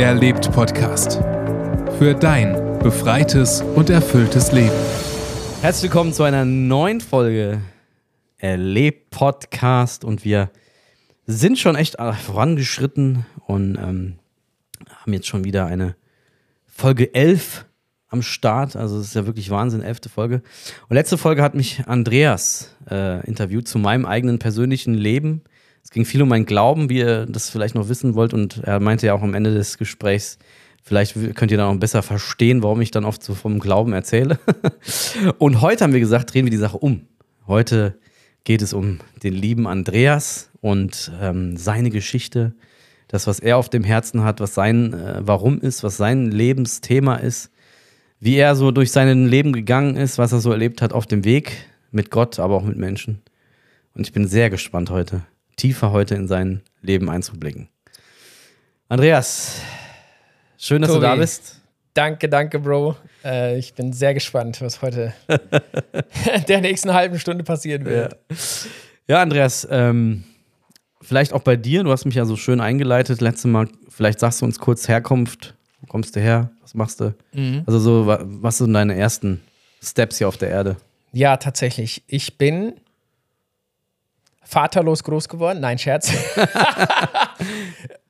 Erlebt Podcast. Für dein befreites und erfülltes Leben. Herzlich willkommen zu einer neuen Folge Erlebt Podcast und wir sind schon echt vorangeschritten und ähm, haben jetzt schon wieder eine Folge 11 am Start. Also es ist ja wirklich Wahnsinn, elfte Folge. Und letzte Folge hat mich Andreas äh, interviewt zu meinem eigenen persönlichen Leben. Es ging viel um meinen Glauben, wie ihr das vielleicht noch wissen wollt. Und er meinte ja auch am Ende des Gesprächs, vielleicht könnt ihr dann auch besser verstehen, warum ich dann oft so vom Glauben erzähle. und heute haben wir gesagt, drehen wir die Sache um. Heute geht es um den lieben Andreas und ähm, seine Geschichte, das, was er auf dem Herzen hat, was sein äh, Warum ist, was sein Lebensthema ist, wie er so durch sein Leben gegangen ist, was er so erlebt hat auf dem Weg mit Gott, aber auch mit Menschen. Und ich bin sehr gespannt heute, tiefer heute in sein Leben einzublicken. Andreas, schön, dass Tobi, du da bist. Danke, danke, Bro. Äh, ich bin sehr gespannt, was heute der nächsten halben Stunde passieren wird. Ja, ja Andreas, ähm, vielleicht auch bei dir. Du hast mich ja so schön eingeleitet. Letztes Mal, vielleicht sagst du uns kurz Herkunft. Wo kommst du her? Was machst du? Mhm. Also, so, wa- was sind deine ersten Steps hier auf der Erde? Ja, tatsächlich. Ich bin vaterlos groß geworden. Nein, Scherz.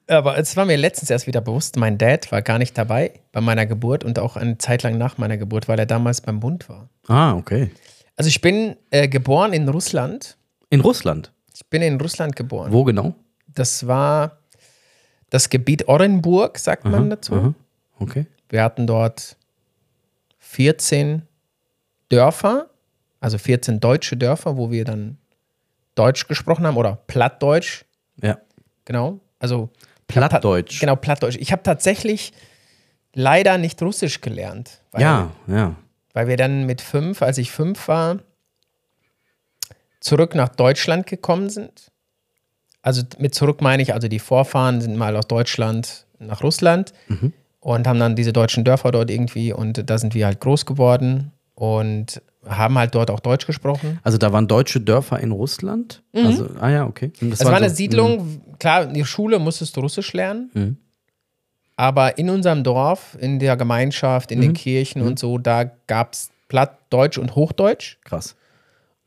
Aber es war mir letztens erst wieder bewusst, mein Dad war gar nicht dabei bei meiner Geburt und auch eine Zeit lang nach meiner Geburt, weil er damals beim Bund war. Ah, okay. Also ich bin äh, geboren in Russland. In Russland. Ich bin in Russland geboren. Wo genau? Das war das Gebiet Orenburg, sagt man dazu. Aha. Okay. Wir hatten dort 14 Dörfer, also 14 deutsche Dörfer, wo wir dann Deutsch gesprochen haben oder Plattdeutsch, Ja. genau. Also Plattdeutsch. genau Plattdeutsch. Ich habe tatsächlich leider nicht Russisch gelernt, weil, Ja, ja. weil wir dann mit fünf, als ich fünf war, zurück nach Deutschland gekommen sind. Also mit zurück meine ich, also die Vorfahren sind mal aus Deutschland nach Russland und haben dann diese deutschen Dörfer dort irgendwie und da sind wir halt groß geworden und haben halt dort auch Deutsch gesprochen. Also da waren deutsche Dörfer in Russland. Also, ah ja, okay. Das Es war eine so- Siedlung, klar, in der Schule musstest du Russisch lernen, Mhm. aber in unserem Dorf, in der Gemeinschaft, in Mhm. den Kirchen und so, da gab es Plattdeutsch und Hochdeutsch. Mhm. Krass.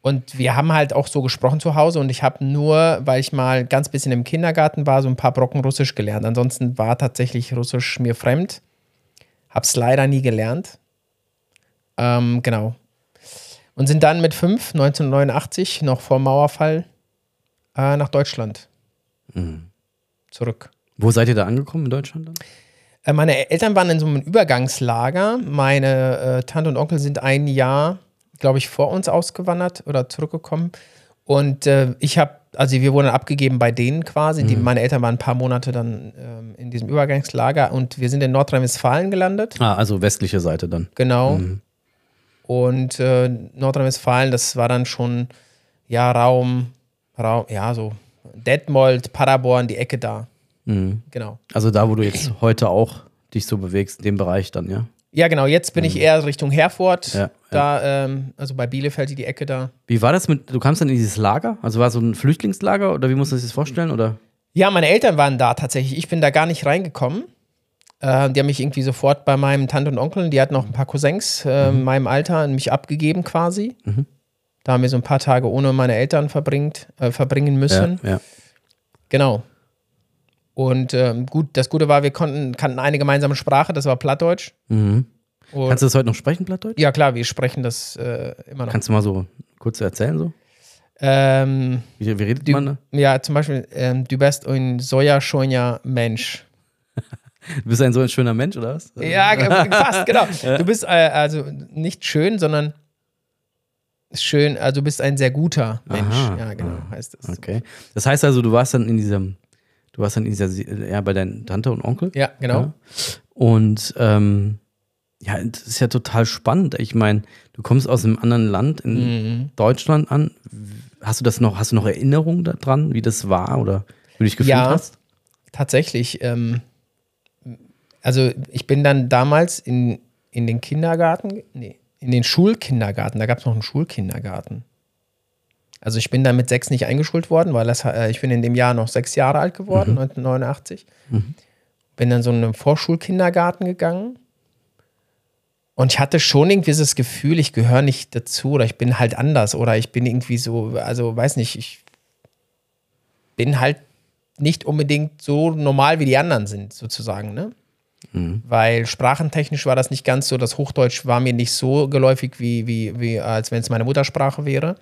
Und wir haben halt auch so gesprochen zu Hause und ich habe nur, weil ich mal ganz bisschen im Kindergarten war, so ein paar Brocken Russisch gelernt. Ansonsten war tatsächlich Russisch mir fremd. Hab's leider nie gelernt. Ähm, genau. Und sind dann mit fünf, 1989, noch vor Mauerfall, äh, nach Deutschland zurück. Wo seid ihr da angekommen in Deutschland dann? Äh, meine Eltern waren in so einem Übergangslager. Meine äh, Tante und Onkel sind ein Jahr, glaube ich, vor uns ausgewandert oder zurückgekommen. Und äh, ich habe, also wir wurden abgegeben bei denen quasi. Die, meine Eltern waren ein paar Monate dann ähm, in diesem Übergangslager und wir sind in Nordrhein-Westfalen gelandet. Ah, also westliche Seite dann. Genau. Und äh, Nordrhein-Westfalen, das war dann schon, ja, Raum, Raum, ja, so Detmold, Paderborn, die Ecke da. Genau. Also da, wo du jetzt heute auch dich so bewegst, in dem Bereich dann, ja? Ja, genau. Jetzt bin ich eher Richtung Herford. Mhm. Ja, da, ähm, also bei Bielefeld die Ecke da. Wie war das mit, du kamst dann in dieses Lager? Also war so ein Flüchtlingslager oder wie muss man sich das vorstellen? Oder? Ja, meine Eltern waren da tatsächlich. Ich bin da gar nicht reingekommen. Äh, die haben mich irgendwie sofort bei meinem Tante und Onkel, die hatten noch ein paar Cousins äh, Mhm. in meinem Alter, mich abgegeben quasi. Da haben wir so ein paar Tage ohne meine Eltern verbringt, äh, verbringen müssen. Ja, ja. Genau. Und ähm, gut, das Gute war, wir konnten, kannten eine gemeinsame Sprache, das war Plattdeutsch. Mhm. Und, Kannst du das heute noch sprechen, Plattdeutsch? ja, klar, wir sprechen das äh, immer noch. Kannst du mal so kurz erzählen so? Ähm, Wie, wie redet Du, man da? ja, zum Beispiel, ähm, du bist ein soja schöner Mensch. Du bist ein so ein schöner Mensch, oder was? Ja, fast, genau. Du bist äh, also nicht schön, sondern schön, also du bist ein sehr guter Mensch. Aha. Ja, genau, heißt es. Okay. Das heißt also, du warst dann in diesem, du warst dann in dieser, ja, bei deinen Tante und Onkel. Ja, genau. Ja. Und ähm, ja, das ist ja total spannend. Ich meine, du kommst aus einem anderen Land in Mhm. Deutschland an. Hast du das noch, hast du noch Erinnerungen daran, wie das war oder wie du dich gefühlt Ja. hast? Tatsächlich, ähm, also ich bin dann damals in, in den Kindergarten, nee, in den Schulkindergarten, da gab es noch einen Schulkindergarten. Also ich bin da mit sechs nicht eingeschult worden, weil das, äh, ich bin in dem Jahr noch sechs Jahre alt geworden, 1989. bin dann so in einen Vorschulkindergarten gegangen. Und ich hatte schon irgendwie das Gefühl, ich gehöre nicht dazu oder ich bin halt anders oder ich bin irgendwie so, also weiß nicht, ich bin halt nicht unbedingt so normal wie die anderen sind, sozusagen, ne? Weil sprachentechnisch war das nicht ganz so, das Hochdeutsch war mir nicht so geläufig, wie, wie, wie als wenn es meine Muttersprache wäre.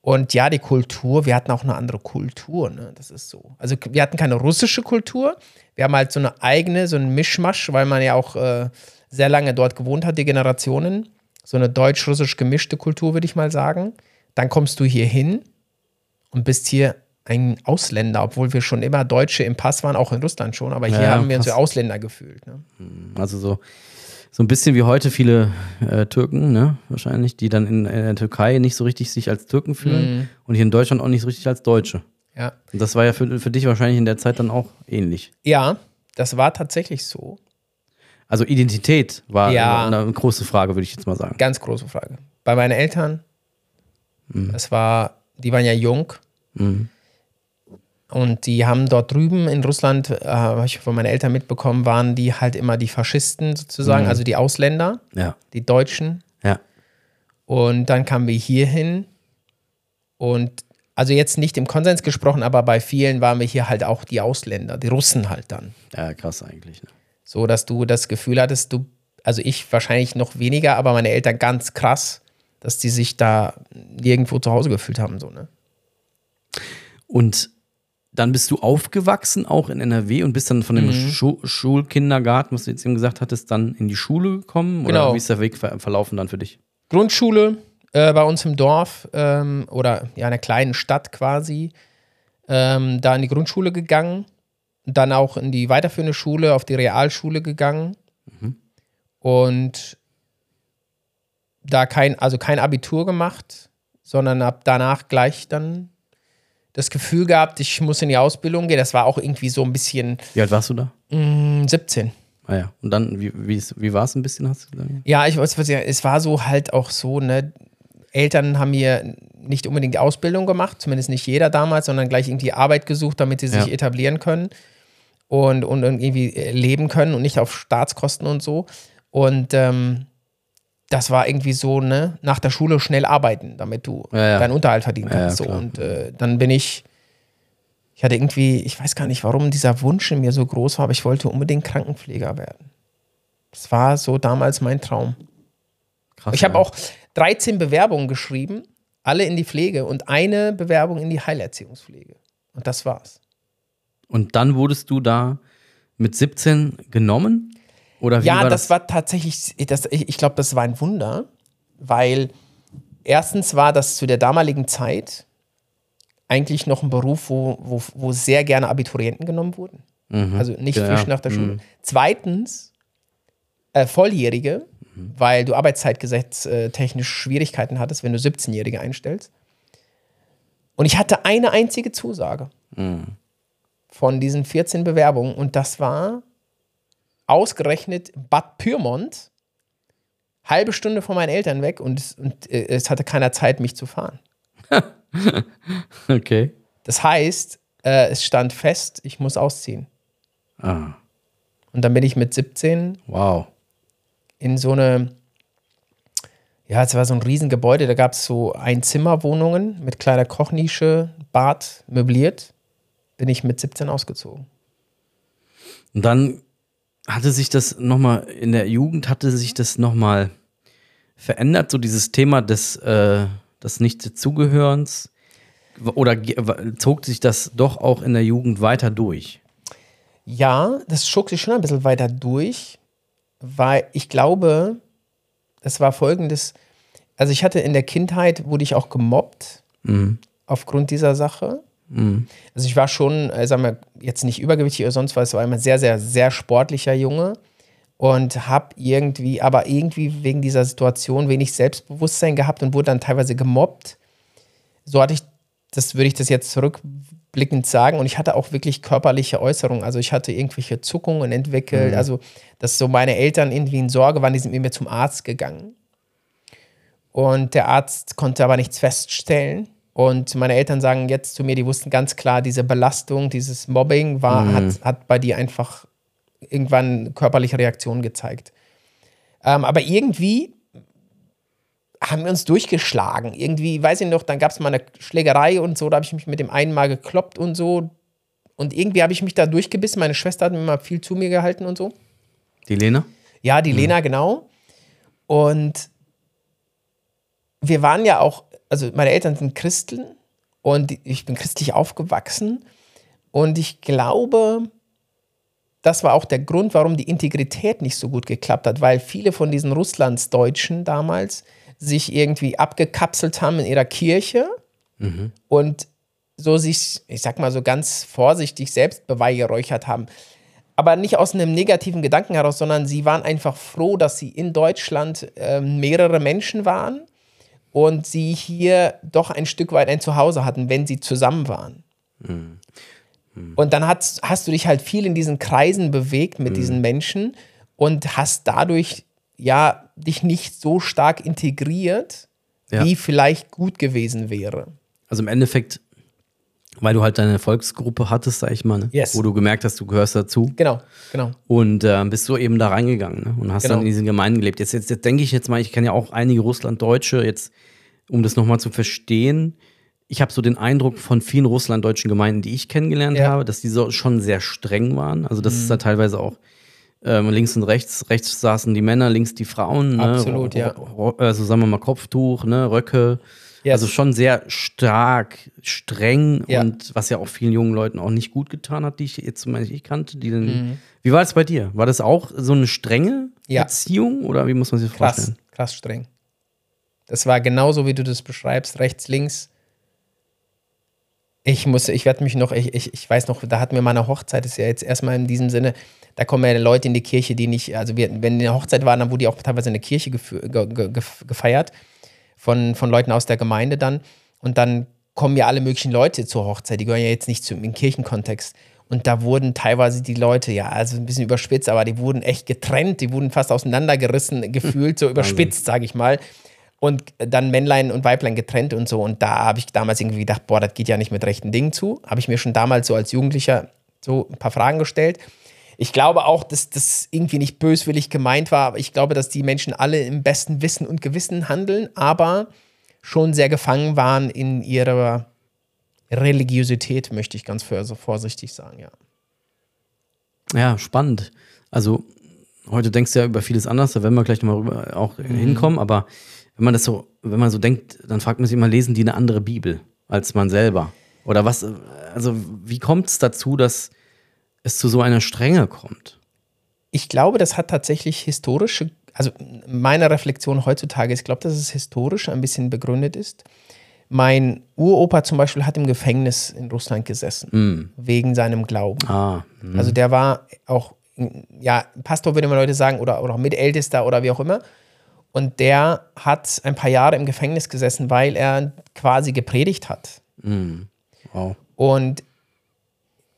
Und ja, die Kultur, wir hatten auch eine andere Kultur, ne? Das ist so. Also wir hatten keine russische Kultur, wir haben halt so eine eigene, so ein Mischmasch, weil man ja auch äh, sehr lange dort gewohnt hat, die Generationen. So eine deutsch-russisch gemischte Kultur, würde ich mal sagen. Dann kommst du hier hin und bist hier ein Ausländer, obwohl wir schon immer Deutsche im Pass waren, auch in Russland schon, aber hier Ja, haben wir uns so Ausländer gefühlt. Ne? Also so, so ein bisschen wie heute viele äh, Türken, ne? Wahrscheinlich, die dann in, in der Türkei nicht so richtig sich als Türken fühlen und hier in Deutschland auch nicht so richtig als Deutsche. Ja. Und das war ja für, für dich wahrscheinlich in der Zeit dann auch ähnlich. ja, das war tatsächlich so. Also Identität war Ja. eine, eine große Frage, würde ich jetzt mal sagen. Ganz große Frage. Bei meinen Eltern, Mhm. es war, die waren ja jung. Und die haben dort drüben in Russland, äh, habe ich von meinen Eltern mitbekommen, waren die halt immer die Faschisten sozusagen, Mhm. also die Ausländer, Ja, die Deutschen. ja. Und dann kamen wir hier hin und also jetzt nicht im Konsens gesprochen, aber bei vielen waren wir hier halt auch die Ausländer, die Russen halt dann. Ja, krass eigentlich. Ne? So, dass du das Gefühl hattest, du, also ich wahrscheinlich noch weniger, aber meine Eltern ganz krass, dass die sich da nirgendwo zu Hause gefühlt haben, so, ne? Und dann bist du aufgewachsen, auch in NRW, und bist dann von dem Mhm. Schu Schulkindergarten, was du jetzt eben gesagt hattest, dann in die Schule gekommen? Oder Genau. wie ist der Weg ver verlaufen dann für dich? Grundschule äh, bei uns im Dorf ähm, oder ja, einer kleinen Stadt quasi, ähm, da in die Grundschule gegangen, dann auch in die weiterführende Schule, auf die Realschule gegangen und da kein, also kein Abitur gemacht, sondern ab danach gleich dann das Gefühl gehabt, ich muss in die Ausbildung gehen. Das war auch irgendwie so ein bisschen Wie alt warst du da? mm, 17. Ah ja. Und dann, wie, wie, war es ein bisschen, hast du gesagt? Ja, ich weiß, es war so halt auch so, ne, Eltern haben mir nicht unbedingt die Ausbildung gemacht, zumindest nicht jeder damals, sondern gleich irgendwie Arbeit gesucht, damit sie sich Ja. etablieren können und, und irgendwie leben können und nicht auf Staatskosten und so. Und ähm, das war irgendwie so, ne, nach der Schule schnell arbeiten, damit du Ja, ja. deinen Unterhalt verdienen Ja, ja, kannst. so. Und äh, dann bin ich, ich hatte irgendwie, ich weiß gar nicht, warum dieser Wunsch in mir so groß war, aber ich wollte unbedingt Krankenpfleger werden. Das war so damals mein Traum. Krass. Ich habe auch 13 Bewerbungen geschrieben, alle in die Pflege und eine Bewerbung in die Heilerziehungspflege. Und das war's. Und dann wurdest du da mit 17 genommen? Oder wie ja, war das, das? war tatsächlich, das, ich, ich glaube, das war ein Wunder, weil erstens war das zu der damaligen Zeit eigentlich noch ein Beruf, wo, wo, wo sehr gerne Abiturienten genommen wurden. Also nicht Ja, frisch nach der Schule. mhm. Zweitens, äh, Volljährige, weil du Arbeitszeitgesetz äh, technisch Schwierigkeiten hattest, wenn du 17-Jährige einstellst. Und ich hatte eine einzige Zusage von diesen 14 Bewerbungen und das war ausgerechnet Bad Pyrmont, halbe Stunde von meinen Eltern weg und, es, und äh, es hatte keiner Zeit, mich zu fahren. Okay. Das heißt, äh, es stand fest, ich muss ausziehen. Ah, Und dann bin ich mit 17 wow. in so eine, ja, es war so ein Riesengebäude, da gab es so Einzimmerwohnungen mit kleiner Kochnische, Bad, möbliert. Bin ich mit 17 ausgezogen. Und dann hatte sich das nochmal, in der Jugend hatte sich das nochmal verändert, so dieses Thema des, äh, des Nicht-Zugehörens. Oder zog sich das doch auch in der Jugend weiter durch? Ja, das schob sich schon ein bisschen weiter durch, weil ich glaube, es war folgendes. Also ich hatte in der Kindheit, wurde ich auch gemobbt aufgrund dieser Sache. Also ich war schon, äh, sagen wir, jetzt nicht übergewichtig oder sonst was, war immer sehr, sehr, sehr sportlicher Junge und habe irgendwie, aber irgendwie wegen dieser Situation wenig Selbstbewusstsein gehabt und wurde dann teilweise gemobbt. So hatte ich, das würde ich das jetzt zurückblickend sagen und ich hatte auch wirklich körperliche Äußerungen. Also ich hatte irgendwelche Zuckungen entwickelt, also dass so meine Eltern irgendwie in Sorge waren, die sind mit mir zum Arzt gegangen. Und der Arzt konnte aber nichts feststellen. Und meine Eltern sagen jetzt zu mir, die wussten ganz klar, diese Belastung, dieses Mobbing war, hat, hat bei dir einfach irgendwann körperliche Reaktionen gezeigt. Ähm, aber irgendwie haben wir uns durchgeschlagen. Irgendwie, weiß ich noch, dann gab es mal eine Schlägerei und so, da habe ich mich mit dem einen mal gekloppt und so. Und irgendwie habe ich mich da durchgebissen. Meine Schwester hat mir mal viel zu mir gehalten und so. Die Lena? Ja, die Lena, genau. Und wir waren ja auch, also meine Eltern sind Christen und ich bin christlich aufgewachsen. Und ich glaube, das war auch der Grund, warum die Integrität nicht so gut geklappt hat, weil viele von diesen Russlandsdeutschen damals sich irgendwie abgekapselt haben in ihrer Kirche und so sich, ich sag mal so ganz vorsichtig selbst beweihgeräuchert haben. Aber nicht aus einem negativen Gedanken heraus, sondern sie waren einfach froh, dass sie in Deutschland äh, mehrere Menschen waren und sie hier doch ein Stück weit ein Zuhause hatten, wenn sie zusammen waren. Und dann hast, hast du dich halt viel in diesen Kreisen bewegt mit diesen Menschen und hast dadurch ja dich nicht so stark integriert, Ja. wie vielleicht gut gewesen wäre. Also im Endeffekt, weil du halt deine Volksgruppe hattest, sag ich mal, ne? Yes. wo du gemerkt hast, du gehörst dazu. Genau, genau. Und äh, bist du eben da reingegangen ne? und hast Genau. dann in diesen Gemeinden gelebt. Jetzt, jetzt, jetzt denke ich jetzt mal, ich kenne ja auch einige Russlanddeutsche, jetzt, um das nochmal zu verstehen. Ich habe so den Eindruck von vielen russlanddeutschen Gemeinden, die ich kennengelernt Ja. habe, dass die so schon sehr streng waren. Also, dass es da teilweise auch ähm, links und rechts, rechts saßen die Männer, links die Frauen. Ne? Absolut, ja. Also, sagen wir mal, Kopftuch, ne? Röcke. Yes. Also schon sehr stark, streng Ja. und was ja auch vielen jungen Leuten auch nicht gut getan hat, die ich jetzt zum Beispiel ich kannte. Die dann, Mhm. Wie war das bei dir? War das auch so eine strenge Ja. Erziehung oder wie muss man sich das Krass, vorstellen? krass streng. Das war genauso, wie du das beschreibst, rechts, links. Ich muss, ich werde mich noch, ich, ich, ich weiß noch, da hatten wir mal eine Hochzeit, das ist ja jetzt erstmal in diesem Sinne, da kommen ja Leute in die Kirche, die nicht, also wir, wenn eine Hochzeit war, dann wurde die auch teilweise in der Kirche ge, ge, ge, gefeiert von, von Leuten aus der Gemeinde dann. Und dann kommen ja alle möglichen Leute zur Hochzeit, die gehören ja jetzt nicht zum Kirchenkontext. Und da wurden teilweise die Leute, ja, also ein bisschen überspitzt, aber die wurden echt getrennt, die wurden fast auseinandergerissen, gefühlt, so überspitzt, sage ich mal. Und dann Männlein und Weiblein getrennt und so. Und da habe ich damals irgendwie gedacht, boah, das geht ja nicht mit rechten Dingen zu. Habe ich mir schon damals so als Jugendlicher so ein paar Fragen gestellt. Ich glaube auch, dass das irgendwie nicht böswillig gemeint war, aber ich glaube, dass die Menschen alle im besten Wissen und Gewissen handeln, aber schon sehr gefangen waren in ihrer Religiosität, möchte ich ganz vorsichtig sagen, ja. Ja, spannend. Also heute denkst du ja über vieles anders, da werden wir gleich nochmal rüber auch Mhm. hinkommen, aber wenn man das so, wenn man so denkt, dann fragt man sich immer, lesen die eine andere Bibel als man selber? Oder was, also wie kommt es dazu, dass es zu so einer Strenge kommt? Ich glaube, das hat tatsächlich historische, also meine Reflexion heutzutage ist, ich glaube, dass es historisch ein bisschen begründet ist. Mein Uropa zum Beispiel hat im Gefängnis in Russland gesessen, wegen seinem Glauben. Ah, hm. Also der war auch, ja, Pastor würde man Leute sagen, oder, oder auch Mitältester oder wie auch immer. Und der hat ein paar Jahre im Gefängnis gesessen, weil er quasi gepredigt hat. wow. Und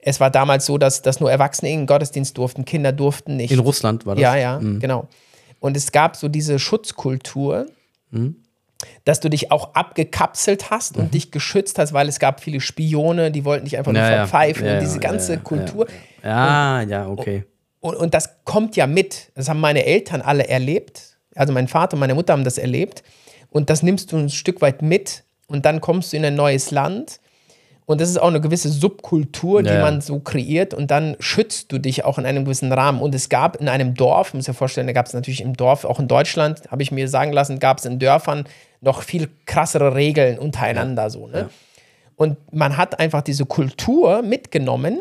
es war damals so, dass, dass nur Erwachsene in den Gottesdienst durften, Kinder durften nicht. In Russland war das? Ja, ja, genau. Und es gab so diese Schutzkultur, dass du dich auch abgekapselt hast und dich geschützt hast, weil es gab viele Spione, die wollten dich einfach nur Ja, ja. verpfeifen Ja, und ja, diese ja, ganze Kultur. Ja, ja, okay. Und, und das kommt ja mit. Das haben meine Eltern alle erlebt. Also mein Vater und meine Mutter haben das erlebt. Und das nimmst du ein Stück weit mit. Und dann kommst du in ein neues Land. Und das ist auch eine gewisse Subkultur, die Ja, ja. man so kreiert. Und dann schützt du dich auch in einem gewissen Rahmen. Und es gab in einem Dorf, muss ich mir vorstellen, da gab es natürlich im Dorf, auch in Deutschland, habe ich mir sagen lassen, gab es in Dörfern noch viel krassere Regeln untereinander. So, ne? Und man hat einfach diese Kultur mitgenommen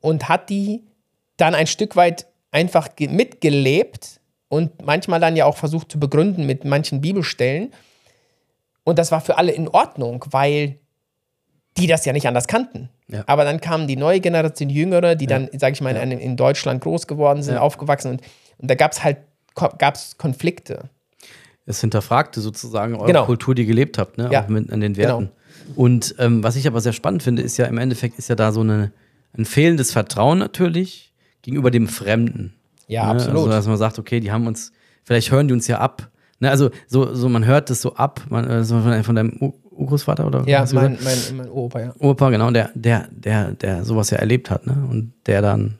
und hat die dann ein Stück weit einfach ge- mitgelebt und manchmal dann ja auch versucht zu begründen mit manchen Bibelstellen. Und das war für alle in Ordnung, weil die das ja nicht anders kannten. Ja. Aber dann kam die neue Generation Jüngere, die dann, sage ich mal, in, in Deutschland groß geworden sind, Ja. aufgewachsen und, und da gab es halt gab's Konflikte. Es hinterfragte sozusagen eure Genau. Kultur, die ihr gelebt habt, ne? Ja. auch mit, an den Werten. Und ähm, was ich aber sehr spannend finde, ist ja im Endeffekt ist ja da so eine, ein fehlendes Vertrauen natürlich gegenüber dem Fremden. Ja, ne? absolut. Also, dass man sagt, okay, die haben uns, vielleicht hören die uns ja ab. Ne? Also so, so man hört das so ab, man, äh, so von, von deinem Urgroßvater oder Ja, mein, mein, mein Opa, ja. Opa, genau, der, der, der, der sowas ja erlebt hat, ne? Und der dann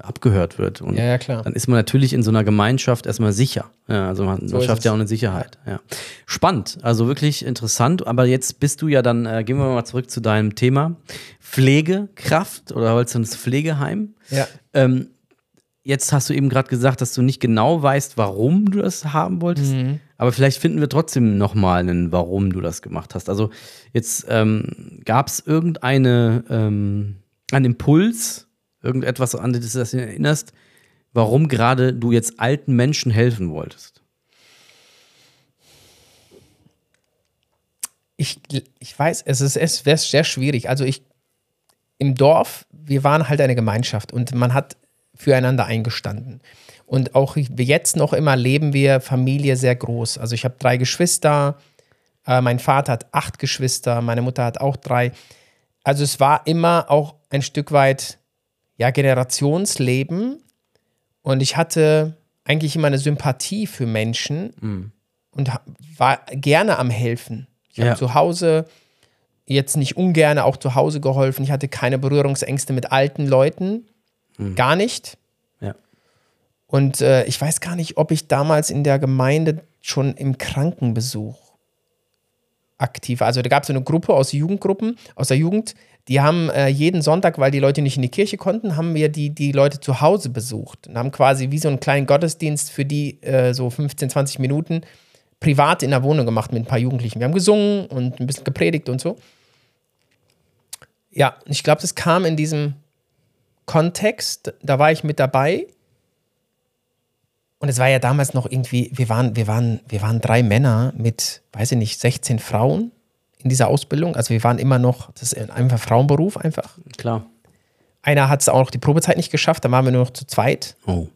abgehört wird. Und Ja, ja, klar. dann ist man natürlich in so einer Gemeinschaft erstmal sicher. Ja, also man, man ist schafft es. ja auch eine Sicherheit. Ja. Spannend, also wirklich interessant. Aber jetzt bist du ja dann, äh, gehen wir mal zurück zu deinem Thema. Pflegekraft oder wolltest du ins Pflegeheim? Ja. Ähm, jetzt hast du eben gerade gesagt, dass du nicht genau weißt, warum du das haben wolltest. Mhm. Aber vielleicht finden wir trotzdem nochmal einen, warum du das gemacht hast. Also jetzt ähm, gab es irgendeine, ähm, einen Impuls, irgendetwas, an das du dich erinnerst, warum gerade du jetzt alten Menschen helfen wolltest. Ich, ich weiß, es ist es wäre sehr schwierig. Also ich im Dorf, wir waren halt eine Gemeinschaft und man hat füreinander eingestanden. Und auch jetzt noch immer leben wir Familie sehr groß. Also ich habe drei Geschwister, äh, mein Vater hat acht Geschwister, meine Mutter hat auch drei. Also es war immer auch ein Stück weit ja Generationsleben und ich hatte eigentlich immer eine Sympathie für Menschen und ha- war gerne am helfen. Ich habe Ja. zu Hause jetzt nicht ungern auch zu Hause geholfen. Ich hatte keine Berührungsängste mit alten Leuten, gar nicht. Und äh, ich weiß gar nicht, ob ich damals in der Gemeinde schon im Krankenbesuch aktiv war. Also da gab es so eine Gruppe aus Jugendgruppen, aus der Jugend, die haben äh, jeden Sonntag, weil die Leute nicht in die Kirche konnten, haben wir die, die Leute zu Hause besucht und haben quasi wie so einen kleinen Gottesdienst für die äh, so 15, 20 Minuten privat in der Wohnung gemacht mit ein paar Jugendlichen. Wir haben gesungen und ein bisschen gepredigt und so. Ja, ich glaube, das kam in diesem Kontext, da war ich mit dabei. Und es war ja damals noch irgendwie, wir waren, wir waren, wir waren drei Männer mit, weiß ich nicht, 16 Frauen in dieser Ausbildung. Also wir waren immer noch, das ist einfach Frauenberuf einfach. Klar. Einer hat es auch noch die Probezeit nicht geschafft, dann waren wir nur noch zu zweit. Oh.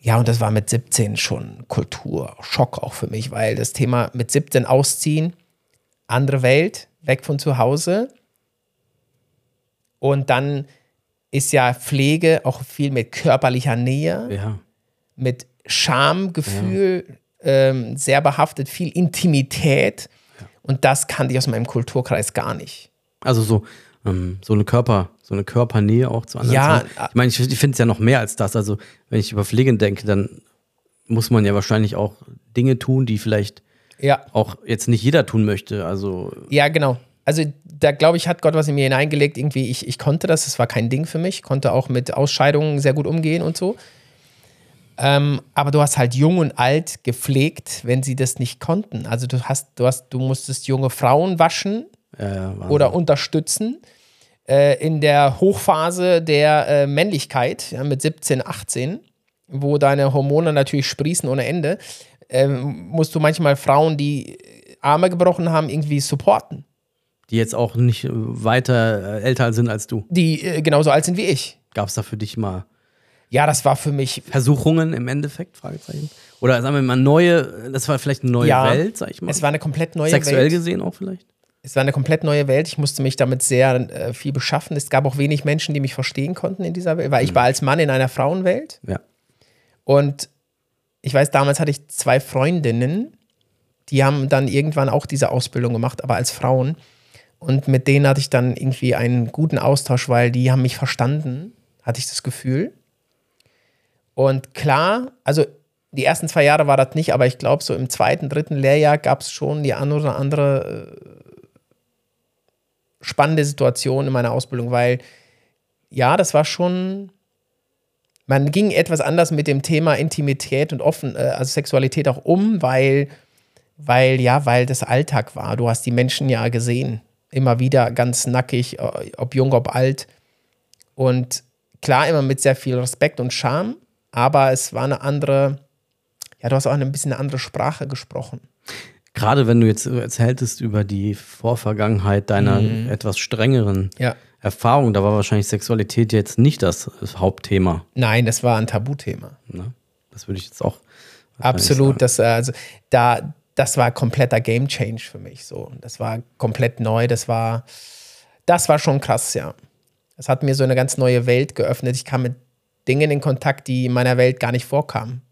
Ja, und das war mit 17 schon Kulturschock auch für mich, weil das Thema mit 17 ausziehen, andere Welt, weg von zu Hause. Und dann ist ja Pflege auch viel mit körperlicher Nähe, Ja. Mit Schamgefühl ähm, sehr behaftet, viel Intimität. Und das kannte ich aus meinem Kulturkreis gar nicht. Also so, ähm, so eine Körper, so eine Körpernähe auch zu anderen. Ja, haben. ich meine, ich, ich finde es ja noch mehr als das. Also, wenn ich über Pflege denke, dann muss man ja wahrscheinlich auch Dinge tun, die vielleicht Ja, auch jetzt nicht jeder tun möchte. Also, Ja, genau. Also da glaube ich, hat Gott was in mir hineingelegt. Irgendwie, ich, ich konnte das, das war kein Ding für mich, konnte auch mit Ausscheidungen sehr gut umgehen und so. Ähm, aber du hast halt jung und alt gepflegt, wenn sie das nicht konnten. Also du hast, du hast, du musstest junge Frauen waschen äh, Wahnsinn. oder unterstützen äh, in der Hochphase der äh, Männlichkeit, ja, mit 17, 18, wo deine Hormone natürlich sprießen ohne Ende, ähm, musst du manchmal Frauen, die Arme gebrochen haben, irgendwie supporten. die jetzt auch nicht äh, weiter äh, älter sind als du. die äh, genauso alt sind wie ich. Gab es da für dich mal Ja, das war für mich. Versuchungen im Endeffekt? Fragezeichen. Oder sagen wir mal neue, das war vielleicht eine neue Ja, Welt, sag ich mal. Es war eine komplett neue Sexuell Welt. gesehen auch vielleicht? Es war eine komplett neue Welt. Ich musste mich damit sehr äh, viel beschaffen. Es gab auch wenig Menschen, die mich verstehen konnten in dieser Welt, weil ich war als Mann in einer Frauenwelt. Ja. Und ich weiß, damals hatte ich zwei Freundinnen, die haben dann irgendwann auch diese Ausbildung gemacht, aber als Frauen. Und mit denen hatte ich dann irgendwie einen guten Austausch, weil die haben mich verstanden, hatte ich das Gefühl. Und klar, also die ersten zwei Jahre war das nicht, aber ich glaube, so im zweiten, dritten Lehrjahr gab es schon die eine oder andere äh, spannende Situation in meiner Ausbildung, weil ja, das war schon, man ging etwas anders mit dem Thema Intimität und offen, äh, also Sexualität auch um, weil, weil, ja, weil das Alltag war. Du hast die Menschen ja gesehen, immer wieder ganz nackig, äh, ob jung, ob alt. Und klar, immer mit sehr viel Respekt und Charme, aber es war eine andere, ja, du hast auch ein bisschen eine andere Sprache gesprochen. Gerade wenn du jetzt erzähltest über die Vorvergangenheit deiner etwas strengeren Ja. Erfahrung, da war wahrscheinlich Sexualität jetzt nicht das Hauptthema. Nein, das war ein Tabuthema. Ne? Das würde ich jetzt auch. Absolut, das, äh, also, da, das war kompletter Game Change für mich. So. Das war komplett neu, das war, das war schon krass, ja. Es hat mir so eine ganz neue Welt geöffnet. Ich kam mit Dingen in Kontakt, die in meiner Welt gar nicht vorkamen.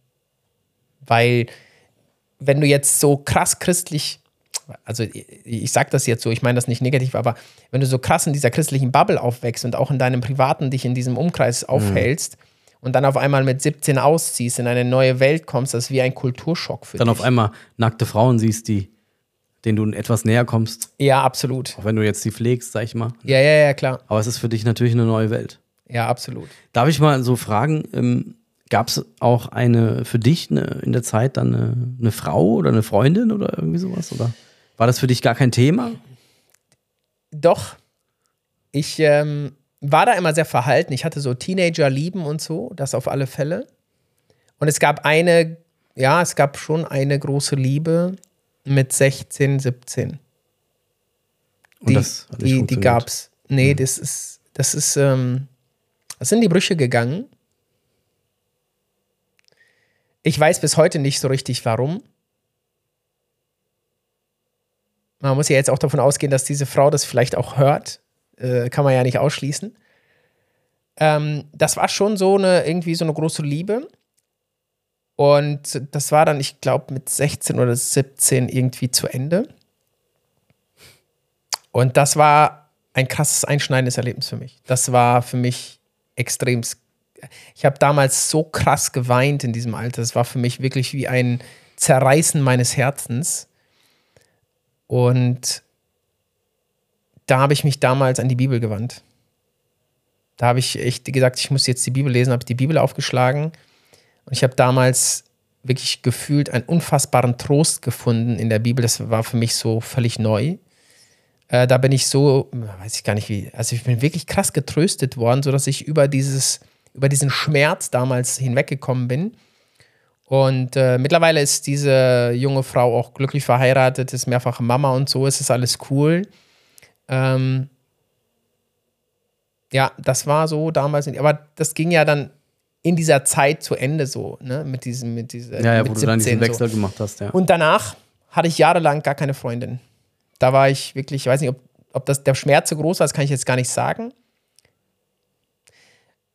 Weil, wenn du jetzt so krass christlich also ich, sage das jetzt so, ich meine das nicht negativ, aber wenn du so krass in dieser christlichen Bubble aufwächst und auch in deinem Privaten dich in diesem Umkreis aufhältst und dann auf einmal mit 17 ausziehst, in eine neue Welt kommst, das ist wie ein Kulturschock für Dann dich. auf einmal nackte Frauen siehst, die, denen du etwas näher kommst, ja, absolut. auch wenn du jetzt die pflegst, sag ich mal. Ja, ja, ja, klar. Aber es ist für dich natürlich eine neue Welt. Ja, absolut. Darf ich mal so fragen, ähm, gab es auch eine für dich eine, in der Zeit dann eine, eine Frau oder eine Freundin oder irgendwie sowas? Oder war das für dich gar kein Thema? Doch, ich ähm, war da immer sehr verhalten. Ich hatte so Teenager-Lieben und so, das auf alle Fälle. Und es gab eine, ja, es gab schon eine große Liebe mit 16, 17. Und Die, das die, die funktioniert. gab's. Nee, das ist, das ist, ähm, das sind die Brüche gegangen. Ich weiß bis heute nicht so richtig, warum. Man muss ja jetzt auch davon ausgehen, dass diese Frau das vielleicht auch hört. Äh, kann man ja nicht ausschließen. Ähm, das war schon so eine, irgendwie so eine große Liebe. Und das war dann, ich glaube, mit 16 oder 17 irgendwie zu Ende. Und das war ein krasses, einschneidendes Erlebnis für mich. Das war für mich extrem. Ich habe damals so krass geweint in diesem Alter. Das war für mich wirklich wie ein Zerreißen meines Herzens. Und da habe ich mich damals an die Bibel gewandt. Da habe ich echt gesagt, ich muss jetzt die Bibel lesen, habe die Bibel aufgeschlagen. Und ich habe damals wirklich gefühlt einen unfassbaren Trost gefunden in der Bibel. Das war für mich so völlig neu. Äh, da bin ich so, weiß ich gar nicht wie, also ich bin wirklich krass getröstet worden, sodass ich über dieses, über diesen Schmerz damals hinweggekommen bin. Und äh, mittlerweile ist diese junge Frau auch glücklich verheiratet, ist mehrfache Mama und so, es ist alles cool. Ähm, ja, das war so damals, aber das ging ja dann in dieser Zeit zu Ende so, ne, mit diesem, mit dieser, Ja, ja, mit wo du dann diesen 17 so. Wechsel gemacht hast, ja. Und danach hatte ich jahrelang gar keine Freundin. Da war ich wirklich, ich weiß nicht, ob, ob das der Schmerz so groß war, das kann ich jetzt gar nicht sagen.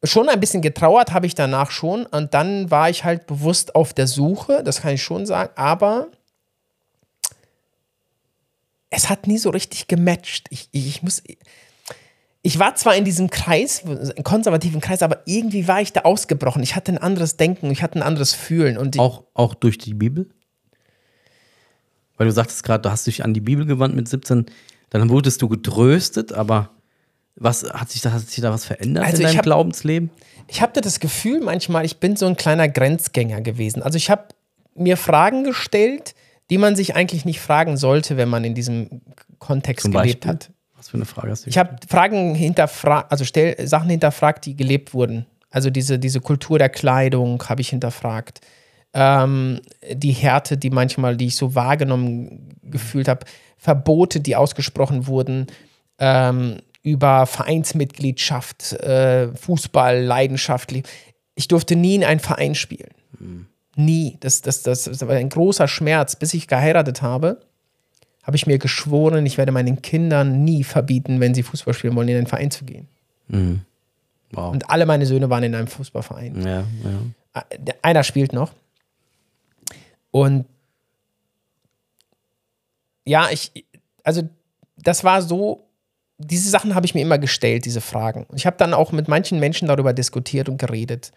Schon ein bisschen getrauert habe ich danach schon und dann war ich halt bewusst auf der Suche, das kann ich schon sagen, aber es hat nie so richtig gematcht. Ich, ich, ich muss. Ich war zwar in diesem Kreis, konservativen Kreis, aber irgendwie war ich da ausgebrochen. Ich hatte ein anderes Denken, ich hatte ein anderes Fühlen. Und Auch, auch durch die Bibel? Weil du sagtest gerade, du hast dich an die Bibel gewandt mit 17, dann wurdest du getröstet, aber was hat sich da, hat sich da was verändert Also in deinem hab- Glaubensleben? ich habe das Gefühl manchmal, ich bin so ein kleiner Grenzgänger gewesen. Also ich habe mir Fragen gestellt, die man sich eigentlich nicht fragen sollte, wenn man in diesem Kontext Zum gelebt Beispiel? hat. Was für eine Frage hast du? Ich habe Fragen hinterfragt, also stell, Sachen hinterfragt, die gelebt wurden. Also diese, diese Kultur der Kleidung habe ich hinterfragt. Ähm, die Härte, die manchmal, die ich so wahrgenommen gefühlt habe, Verbote, die ausgesprochen wurden, ähm, über Vereinsmitgliedschaft, äh, Fußball, leidenschaftlich. Ich durfte nie in einen Verein spielen. Nie. Das, das, das, das war ein großer Schmerz. Bis ich geheiratet habe, habe ich mir geschworen, ich werde meinen Kindern nie verbieten, wenn sie Fußball spielen wollen, in einen Verein zu gehen. wow. Und alle meine Söhne waren in einem Fußballverein. ja, ja. Äh, Einer spielt noch. Und ja, ich, also das war so, diese Sachen habe ich mir immer gestellt, diese Fragen. Ich habe dann auch mit manchen Menschen darüber diskutiert und geredet.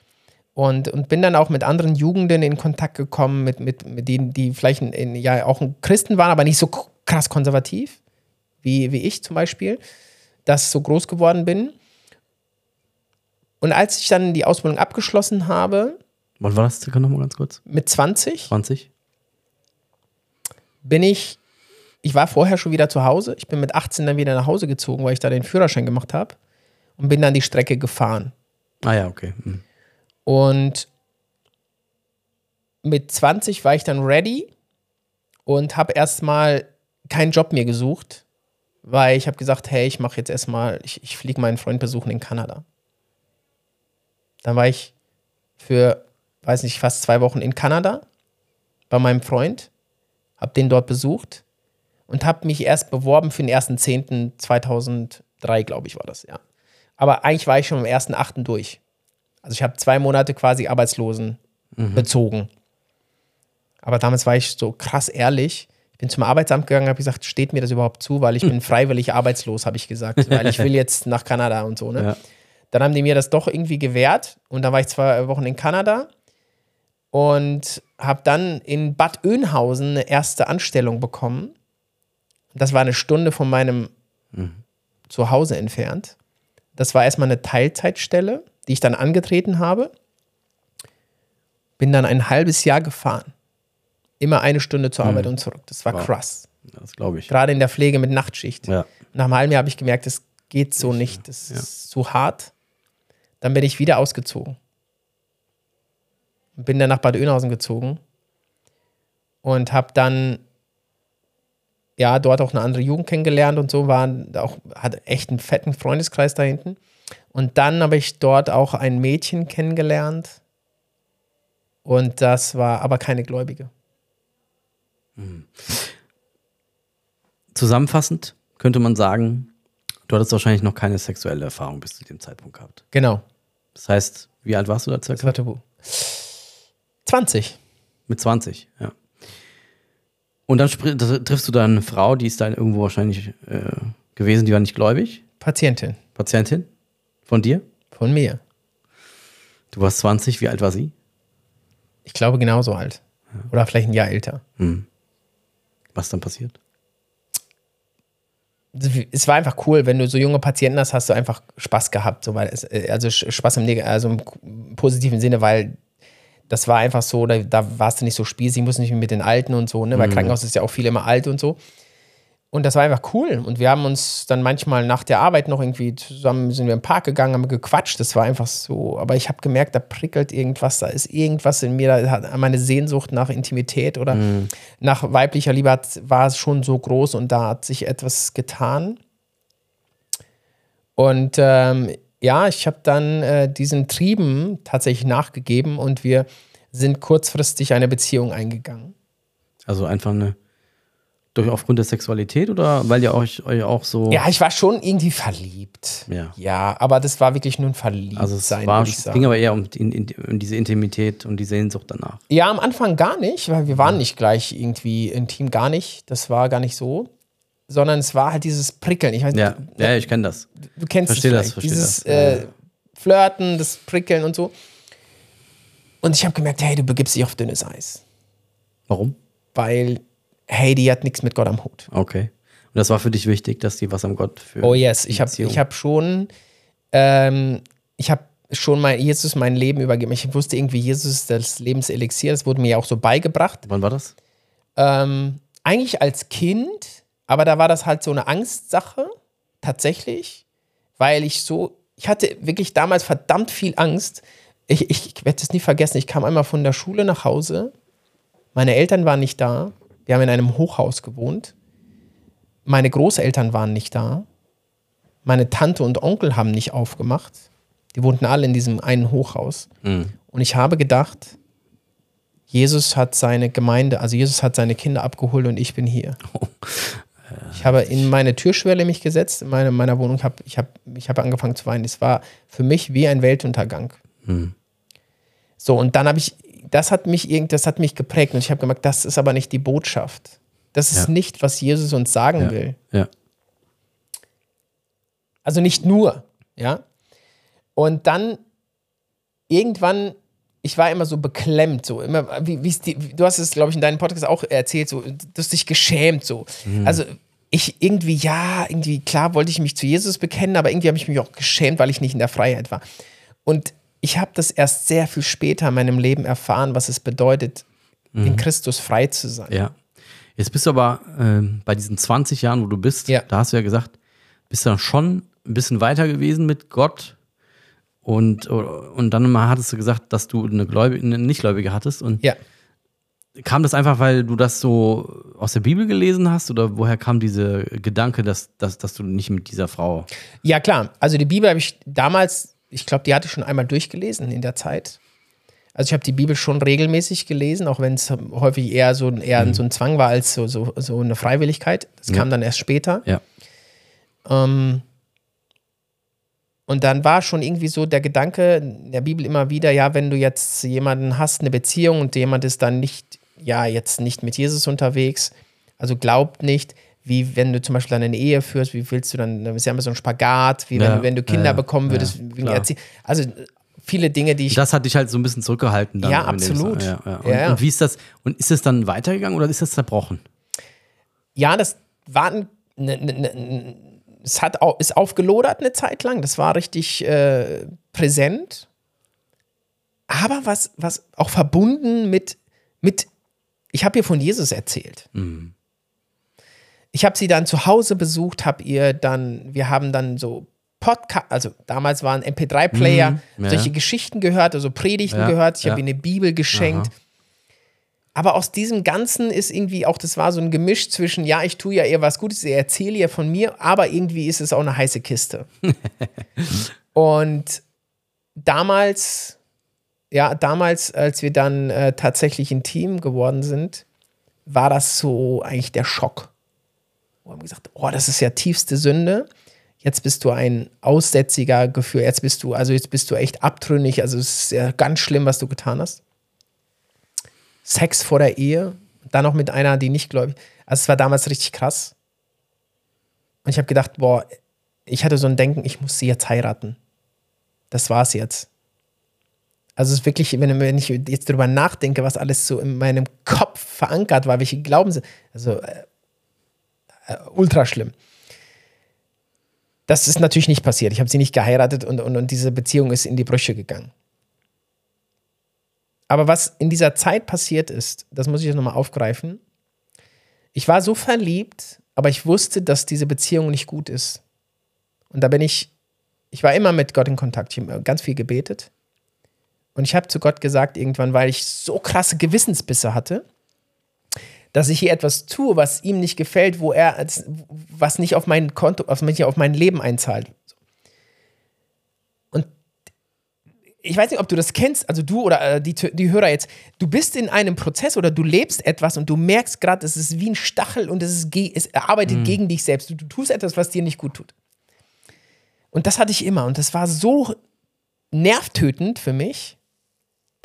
Und, und bin dann auch mit anderen Jugenden in Kontakt gekommen, mit, mit, mit denen, die vielleicht in, ja auch Christen waren, aber nicht so krass konservativ, wie, wie ich zum Beispiel, dass so groß geworden bin. Und als ich dann die Ausbildung abgeschlossen habe, Wann war das circa nochmal ganz kurz? mit 20, 20? bin ich, ich war vorher schon wieder zu Hause. Ich bin mit 18 dann wieder nach Hause gezogen, weil ich da den Führerschein gemacht habe und bin dann die Strecke gefahren. Ah ja, okay. Hm. Und mit 20 war ich dann ready und habe erstmal keinen Job mehr gesucht, weil ich habe gesagt, hey, ich mache jetzt erstmal, ich, ich fliege meinen Freund besuchen in Kanada. Dann war ich für, weiß nicht, fast zwei Wochen in Kanada bei meinem Freund, habe den dort besucht und habe mich erst beworben für den 1.10.2003, glaube ich, war das, ja. Aber eigentlich war ich schon am 1.8. durch. Also ich habe zwei Monate quasi Arbeitslosen bezogen. Aber damals war ich so krass ehrlich. Ich bin zum Arbeitsamt gegangen, habe gesagt, steht mir das überhaupt zu, weil ich bin freiwillig arbeitslos, habe ich gesagt, weil ich will jetzt nach Kanada und so. Ne? Ja. Dann haben die mir das doch irgendwie gewährt und dann war ich zwei Wochen in Kanada und habe dann in Bad Oeynhausen eine erste Anstellung bekommen. Das war eine Stunde von meinem Zuhause entfernt. Das war erstmal eine Teilzeitstelle, die ich dann angetreten habe. Bin dann ein halbes Jahr gefahren. Immer eine Stunde zur Arbeit und zurück. Das war Wow. krass. Das glaube ich. Gerade in der Pflege mit Nachtschicht. Ja. Nach einem halben Jahr habe ich gemerkt, das geht so nicht. Das ja. ist zu hart. Dann bin ich wieder ausgezogen. Bin dann nach Bad Oeynhausen gezogen und habe dann ja dort auch eine andere Jugend kennengelernt und so waren auch hatte echt einen fetten Freundeskreis da hinten. Und dann habe ich dort auch ein Mädchen kennengelernt und das war aber keine Gläubige. Zusammenfassend könnte man sagen, du hattest wahrscheinlich noch keine sexuelle Erfahrung bis zu dem Zeitpunkt gehabt. Genau, Das heißt, wie alt warst du da das circa? war tabu. 20. Mit 20, ja. Und dann triffst du da eine Frau, die ist dann irgendwo wahrscheinlich äh, gewesen, die war nicht gläubig. Patientin Patientin von dir. von mir. Du warst 20, wie alt war sie? Ich glaube genauso alt. Oder vielleicht ein Jahr älter. Was dann passiert? Es war einfach cool, wenn du so junge Patienten hast, hast du einfach Spaß gehabt. So, weil es, äh, also Spaß im, also im positiven Sinne, weil das war einfach so, da, da warst du nicht so spießig, musst nicht mit den Alten und so, ne? Weil Krankenhaus ist ja auch viel immer alt und so. Und das war einfach cool. Und wir haben uns dann manchmal nach der Arbeit noch irgendwie zusammen, sind wir im Park gegangen, haben gequatscht. Das war einfach so. Aber ich habe gemerkt, da prickelt irgendwas, da ist irgendwas in mir, da hat meine Sehnsucht nach Intimität oder nach weiblicher Liebe hat, war schon so groß und da hat sich etwas getan. Und ähm, ja, ich habe dann äh, diesen Trieben tatsächlich nachgegeben und wir sind kurzfristig eine Beziehung eingegangen. Also einfach eine. Durch aufgrund der Sexualität oder weil ihr euch, euch auch so. Ja, ich war schon irgendwie verliebt. Ja. Ja, aber das war wirklich nur ein Verliebtsein, also es war, würde ich sagen. ging aber eher um, die, in, um diese Intimität und die Sehnsucht danach. Ja, am Anfang gar nicht, weil wir waren nicht gleich irgendwie intim, gar nicht. Das war gar nicht so. Sondern es war halt dieses Prickeln. Ich weiß Ja, ja, ich kenne das. du kennst Versteh das, versteh Dieses das. Äh. Flirten, das Prickeln und so. Und ich habe gemerkt, hey, du begibst dich auf dünnes Eis. Warum? Weil, hey, die hat nichts mit Gott am Hut. Okay. Und das war für dich wichtig, dass die was am Gott für. Oh yes, ich habe ich hab schon, ähm, ich habe schon mal Jesus mein Leben übergeben. Ich wusste irgendwie, Jesus ist das Lebenselixier. Das wurde mir ja auch so beigebracht. Wann war das? Ähm, eigentlich als Kind, aber da war das halt so eine Angstsache, tatsächlich, weil ich so, ich hatte wirklich damals verdammt viel Angst. Ich, ich, ich werde das nie vergessen. Ich kam einmal von der Schule nach Hause. Meine Eltern waren nicht da. Wir haben in einem Hochhaus gewohnt. Meine Großeltern waren nicht da. Meine Tante und Onkel haben nicht aufgemacht. Die wohnten alle in diesem einen Hochhaus. Mhm. Und ich habe gedacht, Jesus hat seine Gemeinde, also Jesus hat seine Kinder abgeholt und ich bin hier. Ich habe in meine Türschwelle mich gesetzt, in meine, meiner Wohnung, hab, ich habe ich hab angefangen zu weinen. Es war für mich wie ein Weltuntergang. So, und dann habe ich, das hat mich irgend, das hat mich geprägt und ich habe gemerkt, das ist aber nicht die Botschaft. Das ist Ja. nicht, was Jesus uns sagen Ja. will. Ja. Also nicht nur, ja. Und dann irgendwann, ich war immer so beklemmt, so immer, wie, die, du hast es, glaube ich, in deinem Podcast auch erzählt, so, du hast dich geschämt, so. Also ich irgendwie, ja, irgendwie, klar wollte ich mich zu Jesus bekennen, aber irgendwie habe ich mich auch geschämt, weil ich nicht in der Freiheit war. Und ich habe das erst sehr viel später in meinem Leben erfahren, was es bedeutet, in Christus frei zu sein. Ja. Jetzt bist du aber ähm, bei diesen 20 Jahren, wo du bist, Ja. da hast du ja gesagt, bist du schon ein bisschen weiter gewesen mit Gott. Und, und dann mal hattest du gesagt, dass du eine, Gläubige, eine Nichtgläubige hattest. Und Ja. Kam das einfach, weil du das so aus der Bibel gelesen hast? Oder woher kam dieser Gedanke, dass, dass, dass du nicht mit dieser Frau. Ja, klar. Also die Bibel habe ich damals, ich glaube, die hatte ich schon einmal durchgelesen in der Zeit. Also ich habe die Bibel schon regelmäßig gelesen, auch wenn es häufig eher so, eher so ein Zwang war als so, so, so eine Freiwilligkeit. Das kam dann erst später. Ja. Ähm, und dann war schon irgendwie so der Gedanke in der Bibel immer wieder, ja, wenn du jetzt jemanden hast, eine Beziehung und jemand ist dann nicht, ja, jetzt nicht mit Jesus unterwegs, Also glaubt nicht, wie wenn du zum Beispiel dann eine Ehe führst, wie willst du dann, das ist ja immer so ein Spagat, wie wenn, Ja, du- wenn du Kinder ja, bekommen würdest, also viele Dinge, die ich Das hat dich halt so ein bisschen zurückgehalten dann. Ja, absolut. Ja. Und, und wie ist das? Und ist es dann weitergegangen oder ist das zerbrochen? Ja, das war ein, ne, ne, ne, es hat au, ist aufgelodert eine Zeit lang. Das war richtig äh, präsent. Aber was, was auch verbunden mit, mit ich habe ihr von Jesus erzählt. Ich habe sie dann zu Hause besucht, habe ihr dann, wir haben dann so Podcast, also damals waren MP3-Player, Mhm, ja. solche Geschichten gehört, also Predigten Ja, gehört. Ich ja. habe ihr eine Bibel geschenkt. Aber aus diesem Ganzen ist irgendwie auch, das war so ein Gemisch zwischen, ja, ich tue ja ihr was Gutes, ich erzähle ihr von mir, aber irgendwie ist es auch eine heiße Kiste. Und damals, ja, damals, als wir dann äh, tatsächlich ein Team geworden sind, war das so eigentlich der Schock. Wir haben gesagt, oh, das ist ja tiefste Sünde. Jetzt bist du ein aussätziger Gefühl. Jetzt bist du, also jetzt bist du echt abtrünnig. Also es ist ja ganz schlimm, was du getan hast. Sex vor der Ehe, dann noch mit einer, die nicht gläubig. Also es war damals richtig krass. Und ich habe gedacht, boah, ich hatte so ein Denken, ich muss sie jetzt heiraten. Das war's jetzt. Also es ist wirklich, wenn, wenn ich jetzt darüber nachdenke, was alles so in meinem Kopf verankert war, welche Glauben sind, also äh, äh, ultra schlimm. Das ist natürlich nicht passiert. Ich habe sie nicht geheiratet und, und, und diese Beziehung ist in die Brüche gegangen. Aber was in dieser Zeit passiert ist, das muss ich jetzt nochmal aufgreifen. Ich war so verliebt, aber ich wusste, dass diese Beziehung nicht gut ist. Und da bin ich, ich war immer mit Gott in Kontakt. Ich habe ganz viel gebetet. Und ich habe zu Gott gesagt, irgendwann, weil ich so krasse Gewissensbisse hatte, dass ich hier etwas tue, was ihm nicht gefällt, wo er, als- was nicht auf mein Konto, auf, mich auf mein Leben einzahlt. Und ich weiß nicht, ob du das kennst, also du oder äh, die, die Hörer jetzt, du bist in einem Prozess oder du lebst etwas und du merkst gerade, es ist wie ein Stachel und es, ist, es arbeitet gegen dich selbst. Du, du tust etwas, was dir nicht gut tut. Und das hatte ich immer und das war so nervtötend für mich,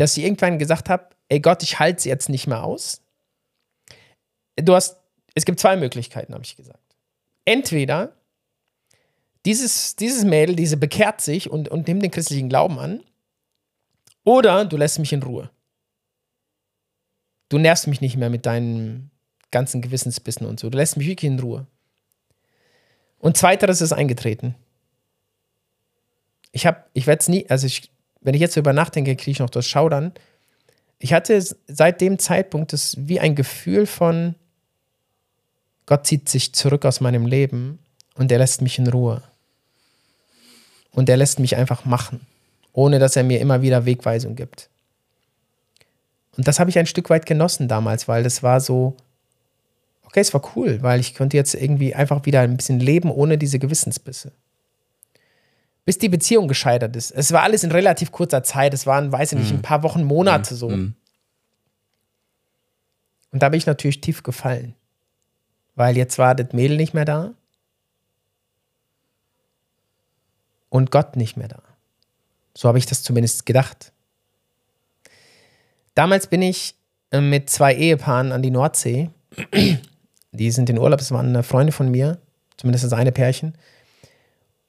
dass ich irgendwann gesagt habe, ey Gott, ich halte es jetzt nicht mehr aus. Du hast, es gibt zwei Möglichkeiten, habe ich gesagt. Entweder dieses, dieses Mädel, diese bekehrt sich und, und nimmt den christlichen Glauben an, oder du lässt mich in Ruhe. Du nervst mich nicht mehr mit deinen ganzen Gewissensbissen und so. Du lässt mich wirklich in Ruhe. Und zweiteres ist eingetreten. Ich habe, ich werde es nie, also ich, wenn ich jetzt darüber nachdenke, kriege ich noch das Schaudern. Ich hatte seit dem Zeitpunkt das wie ein Gefühl von, Gott zieht sich zurück aus meinem Leben und er lässt mich in Ruhe. Und er lässt mich einfach machen, ohne dass er mir immer wieder Wegweisung gibt. Und das habe ich ein Stück weit genossen damals, weil das war so, okay, es war cool, weil ich konnte jetzt irgendwie einfach wieder ein bisschen leben ohne diese Gewissensbisse. Bis die Beziehung gescheitert ist. Es war alles in relativ kurzer Zeit. Es waren, weiß ich nicht, ein paar Wochen, Monate so. Mhm. Und da bin ich natürlich tief gefallen. Weil jetzt war das Mädel nicht mehr da. Und Gott nicht mehr da. So habe ich das zumindest gedacht. Damals bin ich äh, mit zwei Ehepaaren an die Nordsee. Die sind in Urlaub, das waren äh, Freunde von mir, zumindest das eine Pärchen.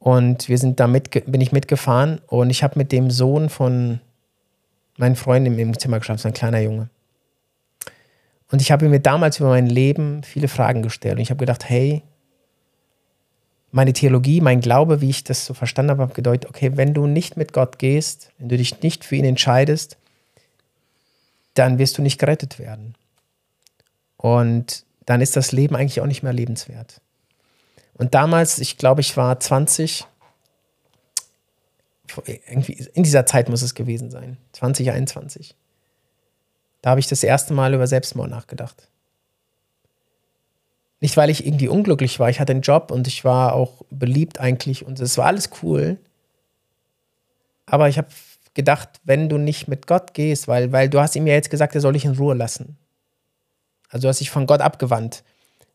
Und wir sind da mitge bin ich mitgefahren und ich habe mit dem Sohn von meinen Freunden im Zimmer geschlafen, so ein kleiner Junge. Und ich habe mir damals über mein Leben viele Fragen gestellt. Und ich habe gedacht, hey, meine Theologie, mein Glaube, wie ich das so verstanden habe, habe gedeutet, okay, wenn du nicht mit Gott gehst, wenn du dich nicht für ihn entscheidest, dann wirst du nicht gerettet werden. Und dann ist das Leben eigentlich auch nicht mehr lebenswert. Und damals, ich glaube, ich war 20, irgendwie in dieser Zeit muss es gewesen sein, 2021. Da habe ich das erste Mal über Selbstmord nachgedacht. Nicht, weil ich irgendwie unglücklich war. Ich hatte einen Job und ich war auch beliebt eigentlich und es war alles cool. Aber ich habe gedacht, wenn du nicht mit Gott gehst, weil, weil du hast ihm ja jetzt gesagt, er soll dich in Ruhe lassen. Also du hast dich von Gott abgewandt.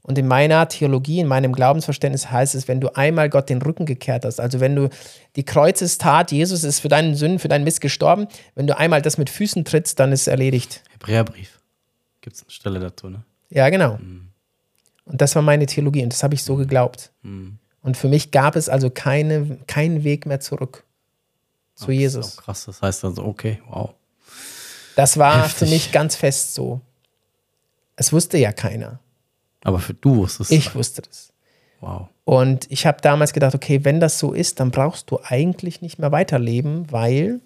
Und in meiner Theologie, in meinem Glaubensverständnis heißt es, wenn du einmal Gott den Rücken gekehrt hast, also wenn du die Kreuzestat, Jesus ist für deinen Sünden, für deinen Mist gestorben, wenn du einmal das mit Füßen trittst, dann ist es erledigt. Hebräerbrief. Gibt es eine Stelle dazu, ne? Ja, genau. Und das war meine Theologie und das habe ich so geglaubt. Und für mich gab es also keine, keinen Weg mehr zurück zu Jesus. Das krass, das heißt also, okay, wow. Das war Heftig. für mich ganz fest so. Es wusste ja keiner. Aber für du wusstest Ich wusste das. Wow. Und ich habe damals gedacht, okay, wenn das so ist, dann brauchst du eigentlich nicht mehr weiterleben, weil.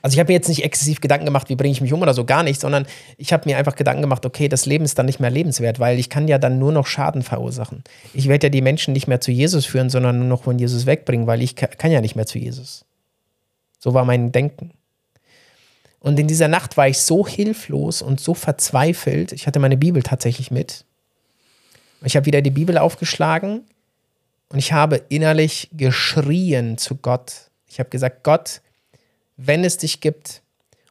Also ich habe mir jetzt nicht exzessiv Gedanken gemacht, wie bringe ich mich um oder so, gar nicht, sondern ich habe mir einfach Gedanken gemacht, okay, das Leben ist dann nicht mehr lebenswert, weil ich kann ja dann nur noch Schaden verursachen. Ich werde ja die Menschen nicht mehr zu Jesus führen, sondern nur noch von Jesus wegbringen, weil ich ka- kann ja nicht mehr zu Jesus. So war mein Denken. Und in dieser Nacht war ich so hilflos und so verzweifelt. Ich hatte meine Bibel tatsächlich mit. Ich habe wieder die Bibel aufgeschlagen und ich habe innerlich geschrien zu Gott. Ich habe gesagt, Gott, wenn es dich gibt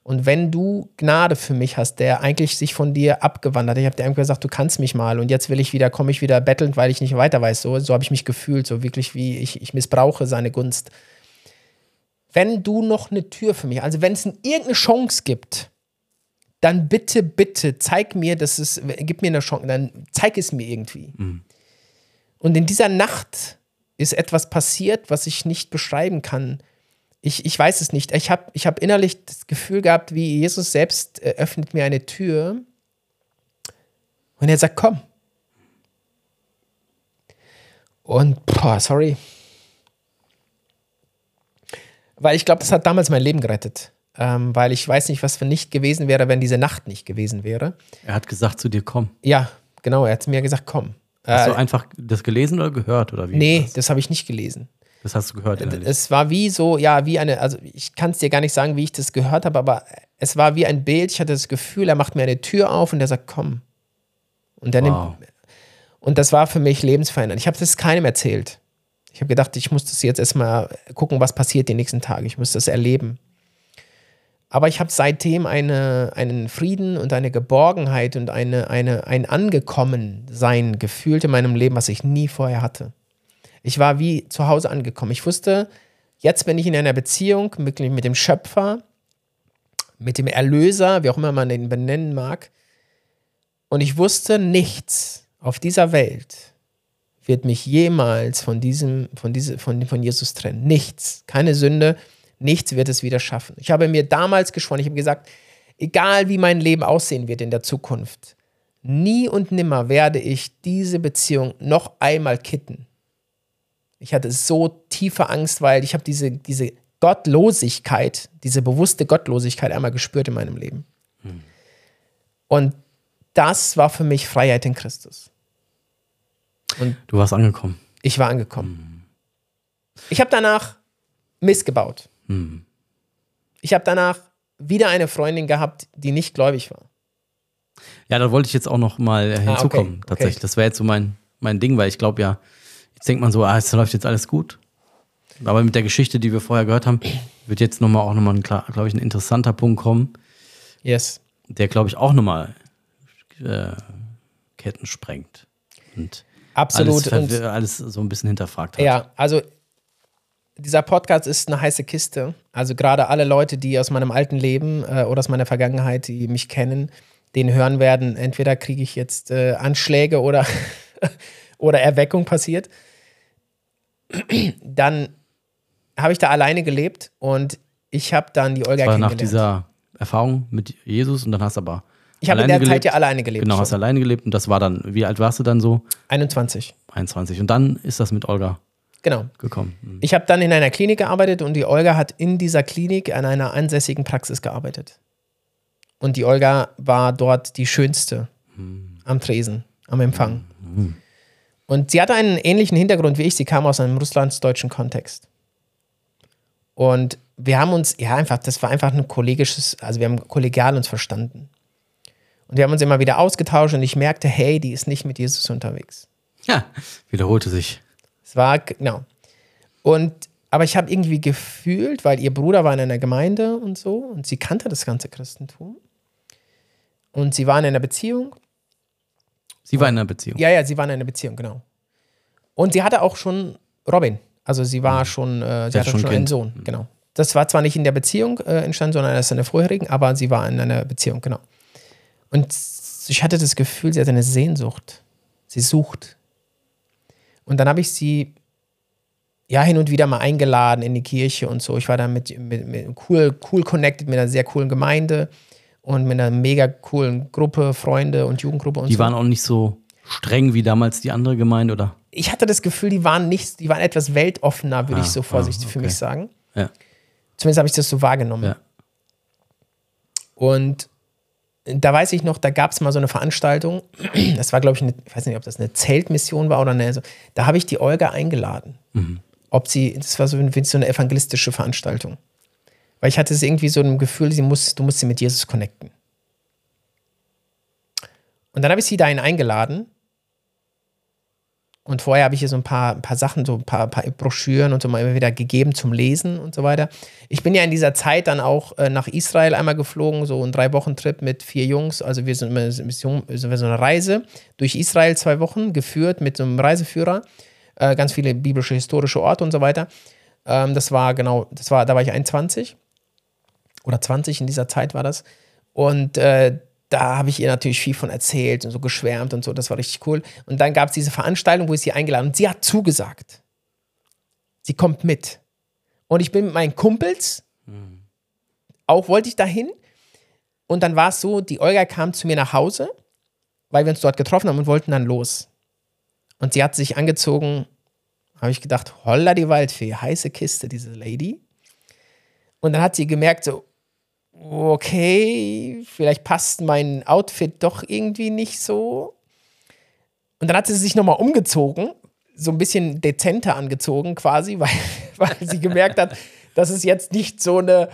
und wenn du Gnade für mich hast, der eigentlich sich von dir abgewandert hat, ich habe dir einfach gesagt, du kannst mich mal und jetzt will ich wieder, komme ich wieder bettelnd, weil ich nicht weiter weiß. So, so habe ich mich gefühlt, so wirklich wie ich, ich missbrauche seine Gunst. Wenn du noch eine Tür für mich, also wenn es irgendeine Chance gibt, dann bitte, bitte zeig mir, dass es, gib mir eine Chance, dann zeig es mir irgendwie. Und in dieser Nacht ist etwas passiert, was ich nicht beschreiben kann. Ich, ich weiß es nicht. Ich habe ich hab innerlich das Gefühl gehabt, wie Jesus selbst äh, öffnet mir eine Tür und er sagt, komm. Und, boah, sorry. Weil ich glaube, das hat damals mein Leben gerettet. Ähm, weil ich weiß nicht, was für nicht gewesen wäre, wenn diese Nacht nicht gewesen wäre. Er hat gesagt zu dir, komm. Ja, genau, er hat mir gesagt, komm. Hast Äh, du einfach das gelesen oder gehört oder wie? nee, Das, das habe ich nicht gelesen. das hast du gehört innerlich. Es war wie so, ja, wie eine, also ich kann es dir gar nicht sagen, wie ich das gehört habe, aber es war wie ein Bild. Ich hatte das Gefühl, er macht mir eine Tür auf und er sagt, komm. Und er Wow. nimmt, und das war für mich lebensverändernd. Ich habe das keinem erzählt. Ich habe gedacht, ich muss das jetzt erstmal gucken, was passiert die nächsten Tage. Ich muss das erleben. Aber ich habe seitdem eine, einen Frieden und eine Geborgenheit und eine, eine, ein Angekommensein gefühlt in meinem Leben, was ich nie vorher hatte. Ich war wie zu Hause angekommen. Ich wusste, jetzt bin ich in einer Beziehung mit, mit dem Schöpfer, mit dem Erlöser, wie auch immer man den benennen mag. Und ich wusste, nichts auf dieser Welt wird mich jemals von diesem, von diese, von, von Jesus trennen. Nichts. Keine Sünde. Nichts wird es wieder schaffen. Ich habe mir damals geschworen, ich habe gesagt, egal wie mein Leben aussehen wird in der Zukunft, nie und nimmer werde ich diese Beziehung noch einmal kitten. Ich hatte so tiefe Angst, weil ich habe diese, diese Gottlosigkeit, diese bewusste Gottlosigkeit einmal gespürt in meinem Leben. Und das war für mich Freiheit in Christus. du warst angekommen. Ich war angekommen. Ich habe danach missgebaut. Ich habe danach wieder eine Freundin gehabt, die nicht gläubig war. Ja, da wollte ich jetzt auch noch mal äh, hinzukommen, okay, okay. tatsächlich. Das wäre jetzt so mein, mein Ding, weil ich glaube ja, jetzt denkt man so, ah, es läuft jetzt alles gut. Aber mit der Geschichte, die wir vorher gehört haben, wird jetzt nochmal auch nochmal, glaube ich, ein interessanter Punkt kommen, Yes. der, glaube ich, auch nochmal äh, Ketten sprengt. Und Absolut. Alles, Und alles so ein bisschen hinterfragt hat. Ja, also dieser Podcast ist eine heiße Kiste. Also gerade alle Leute, die aus meinem alten Leben äh, oder aus meiner Vergangenheit, die mich kennen, den hören werden, entweder kriege ich jetzt äh, Anschläge oder, oder Erweckung passiert. Dann habe ich da alleine gelebt und ich habe dann die Olga Das war nach dieser Erfahrung mit Jesus und dann hast du aber ich habe in der Zeit gelebt. ja alleine gelebt. Genau, hast schon. alleine gelebt und das war dann, wie alt warst du dann so? 21. 21. Und dann ist das mit Olga Genau. gekommen. Mhm. Ich habe dann in einer Klinik gearbeitet und die Olga hat in dieser Klinik an einer ansässigen Praxis gearbeitet. Und die Olga war dort die schönste am Tresen, am Empfang. Und sie hatte einen ähnlichen Hintergrund wie ich. Sie kam aus einem russlandsdeutschen Kontext. Und wir haben uns, ja, einfach, das war einfach ein kollegisches, also wir haben kollegial uns verstanden. Und wir haben uns immer wieder ausgetauscht und ich merkte, hey, die ist nicht mit Jesus unterwegs. Ja, wiederholte sich. Es war, genau. Und, aber ich habe irgendwie gefühlt, weil ihr Bruder war in einer Gemeinde und so und sie kannte das ganze Christentum. Und sie war in einer Beziehung. Sie war in einer Beziehung. Ja, ja, sie war in einer Beziehung, genau. Und sie hatte auch schon Robin. Also sie war schon, äh, sie hatte hatte schon schon, ein einen. Sohn, genau. Das war zwar nicht in der Beziehung äh, entstanden, sondern erst in der vorherigen, aber sie war in einer Beziehung, genau. Und ich hatte das Gefühl, sie hatte eine Sehnsucht. Sie sucht. Und dann habe ich sie ja hin und wieder mal eingeladen in die Kirche und so. Ich war da mit, mit, mit cool, cool connected mit einer sehr coolen Gemeinde und mit einer mega coolen Gruppe, Freunde und Jugendgruppe und Die so. waren auch nicht so streng wie damals die andere Gemeinde, oder? ich hatte das Gefühl, die waren nicht, die waren etwas weltoffener, würde Ah, ich so vorsichtig ah, für okay. mich sagen. Ja. Zumindest habe ich das so wahrgenommen. Ja. Und da weiß ich noch, da gab es mal so eine Veranstaltung. Das war, glaube ich, eine, ich weiß nicht, ob das eine Zeltmission war oder eine. So, da habe ich die Olga eingeladen. Ob sie, das war so, so eine evangelistische Veranstaltung. Weil ich hatte es irgendwie so ein Gefühl, sie muss, du musst sie mit Jesus connecten. Und dann habe ich sie dahin eingeladen. Und vorher habe ich ihr so ein paar, ein paar Sachen, so ein paar, paar Broschüren und so mal immer wieder gegeben zum Lesen und so weiter. Ich bin ja in dieser Zeit dann auch äh, nach Israel einmal geflogen, so ein Drei-Wochen-Trip mit vier Jungs. Also wir sind immer Mission, so eine Reise durch Israel zwei Wochen geführt mit so einem Reiseführer. Äh, ganz viele biblische, historische Orte und so weiter. Ähm, das war genau, das war, da war ich 21 oder 20 in dieser Zeit war das. Und äh, da habe ich ihr natürlich viel von erzählt und so geschwärmt und so. Das war richtig cool. Und dann gab es diese Veranstaltung, wo ich sie eingeladen und sie hat zugesagt. Sie kommt mit. Und ich bin mit meinen Kumpels, auch wollte ich dahin. Und dann war es so, die Olga kam zu mir nach Hause, weil wir uns dort getroffen haben und wollten dann los. Und sie hat sich angezogen, habe ich gedacht, holla die Waldfee, heiße Kiste, diese Lady. Und dann hat sie gemerkt, so, okay, vielleicht passt mein Outfit doch irgendwie nicht so. Und dann hat sie sich nochmal umgezogen, so ein bisschen dezenter angezogen quasi, weil, weil sie gemerkt hat, das ist jetzt nicht so eine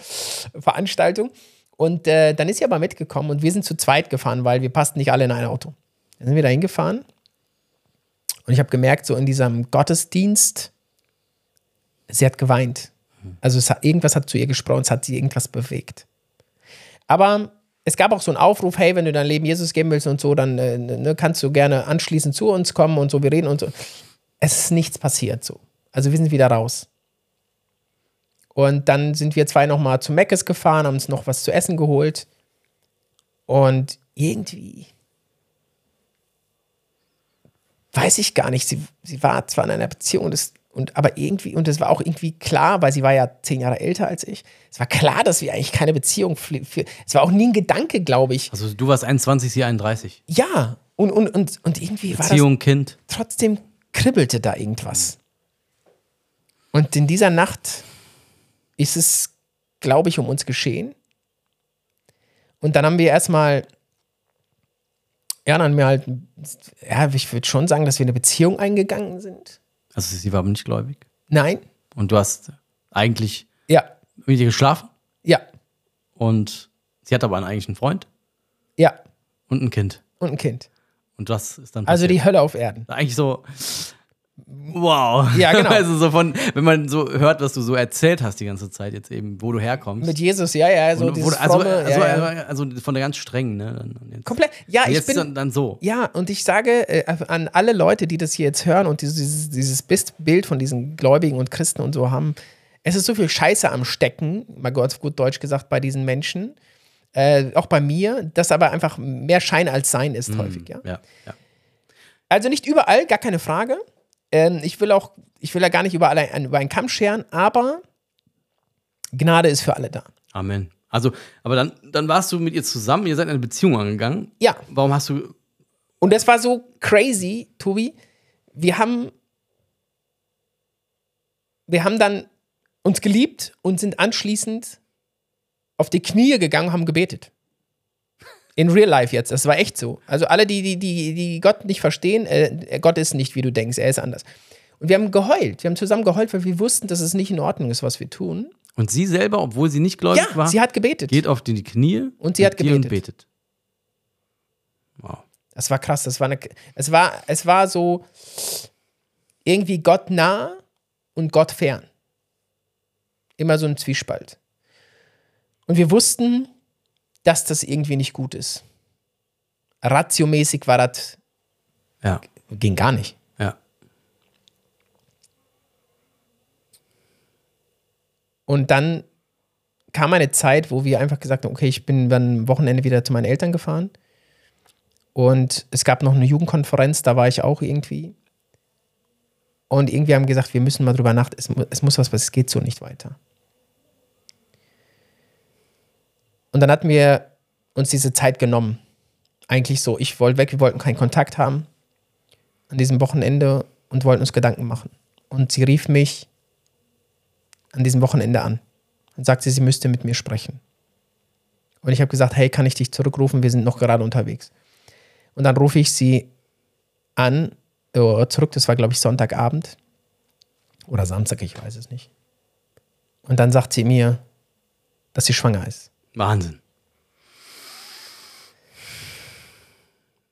Veranstaltung. Und äh, dann ist sie aber mitgekommen und wir sind zu zweit gefahren, weil wir passten nicht alle in ein Auto. Dann sind wir da hingefahren und ich habe gemerkt, so in diesem Gottesdienst, sie hat geweint. Also hat, irgendwas hat zu ihr gesprochen, es hat sie irgendwas bewegt. Aber es gab auch so einen Aufruf, hey, wenn du dein Leben Jesus geben willst und so, dann äh, ne, kannst du gerne anschließend zu uns kommen und so, wir reden und so. Es ist nichts passiert so. Also wir sind wieder raus. Und dann sind wir zwei nochmal zu Meckes gefahren, haben uns noch was zu essen geholt. Und irgendwie weiß ich gar nicht. Sie, sie war zwar in einer Beziehung, das, und, aber irgendwie, und es war auch irgendwie klar, weil sie war ja zehn Jahre älter als ich. Es war klar, dass wir eigentlich keine Beziehung für, für es war auch nie ein Gedanke, glaube ich. Also du warst 21, sie 31. Ja, und, und, und, und irgendwie war Beziehung, Kind. trotzdem kribbelte da irgendwas. Und in dieser Nacht ist es, glaube ich, um uns geschehen. Und dann haben wir erstmal, ja, dann haben wir halt, ja, ich würde schon sagen, dass wir eine Beziehung eingegangen sind. Also sie war nicht gläubig. Nein, Und du hast eigentlich ja, mit ihr geschlafen ja, und sie hat aber einen eigentlichen Freund ja, und ein Kind. und ein Kind. Und das ist dann Also passiert. die Hölle auf Erden. eigentlich so wow. Ja, genau. Also so von wenn man so hört, was du so erzählt hast die ganze Zeit jetzt eben, wo du herkommst. Mit Jesus, ja, ja, so Und wo, also, fromme, also, ja, ja. also von der ganz strengen, ne? Komplett, ja, ich bin, dann, dann so. Ja, und ich sage äh, an alle Leute, die das hier jetzt hören und dieses, dieses Bild von diesen Gläubigen und Christen und so haben, es ist so viel Scheiße am Stecken, mal Gott gut Deutsch gesagt, bei diesen Menschen, äh, auch bei mir, das aber einfach mehr Schein als Sein ist häufig, ja. Ja, ja. Also nicht überall, gar keine Frage. Ähm, ich will auch, ich will ja gar nicht überall ein, über einen Kamm scheren, aber Gnade ist für alle da. Amen. Also, aber dann, dann warst du mit ihr zusammen, ihr seid eine Beziehung angegangen. Ja. Warum hast du. Und das war so crazy, Tobi. Wir haben, wir haben dann uns geliebt und sind anschließend auf die Knie gegangen und haben gebetet. In real life jetzt. Das war echt so. Also alle, die, die, die, die Gott nicht verstehen, äh, Gott ist nicht, wie du denkst, er ist anders. Und wir haben geheult. Wir haben zusammen geheult, weil wir wussten, dass es nicht in Ordnung ist, was wir tun. Und sie selber, obwohl sie nicht gläubig Ja, war, sie hat gebetet. geht auf die Knie Und sie hat dir und gebetet. betet. Wow. Das war krass. Das war eine, es, war, es war so irgendwie Gott nah und Gott fern. Immer so ein Zwiespalt. Und wir wussten, dass das irgendwie nicht gut ist. Ratiomäßig war das, Ja, ging gar nicht. ja. Und dann kam eine Zeit, wo wir einfach gesagt haben, okay, ich bin dann am Wochenende wieder zu meinen Eltern gefahren. Und es gab noch eine Jugendkonferenz, da war ich auch irgendwie. Und irgendwie haben gesagt, wir müssen mal drüber nachdenken, es, es muss was, was es geht so nicht weiter. Und dann hatten wir uns diese Zeit genommen. Eigentlich so, ich wollte weg, wir wollten keinen Kontakt haben an diesem Wochenende und wollten uns Gedanken machen. Und sie rief mich an diesem Wochenende an und sagte, sie müsste mit mir sprechen. Und ich habe gesagt, hey, kann ich dich zurückrufen? Wir sind noch gerade unterwegs. Und dann rufe ich sie an, äh, zurück, das war glaube ich Sonntagabend oder Samstag, ich weiß es nicht. Und dann sagt sie mir, dass sie schwanger ist. Wahnsinn.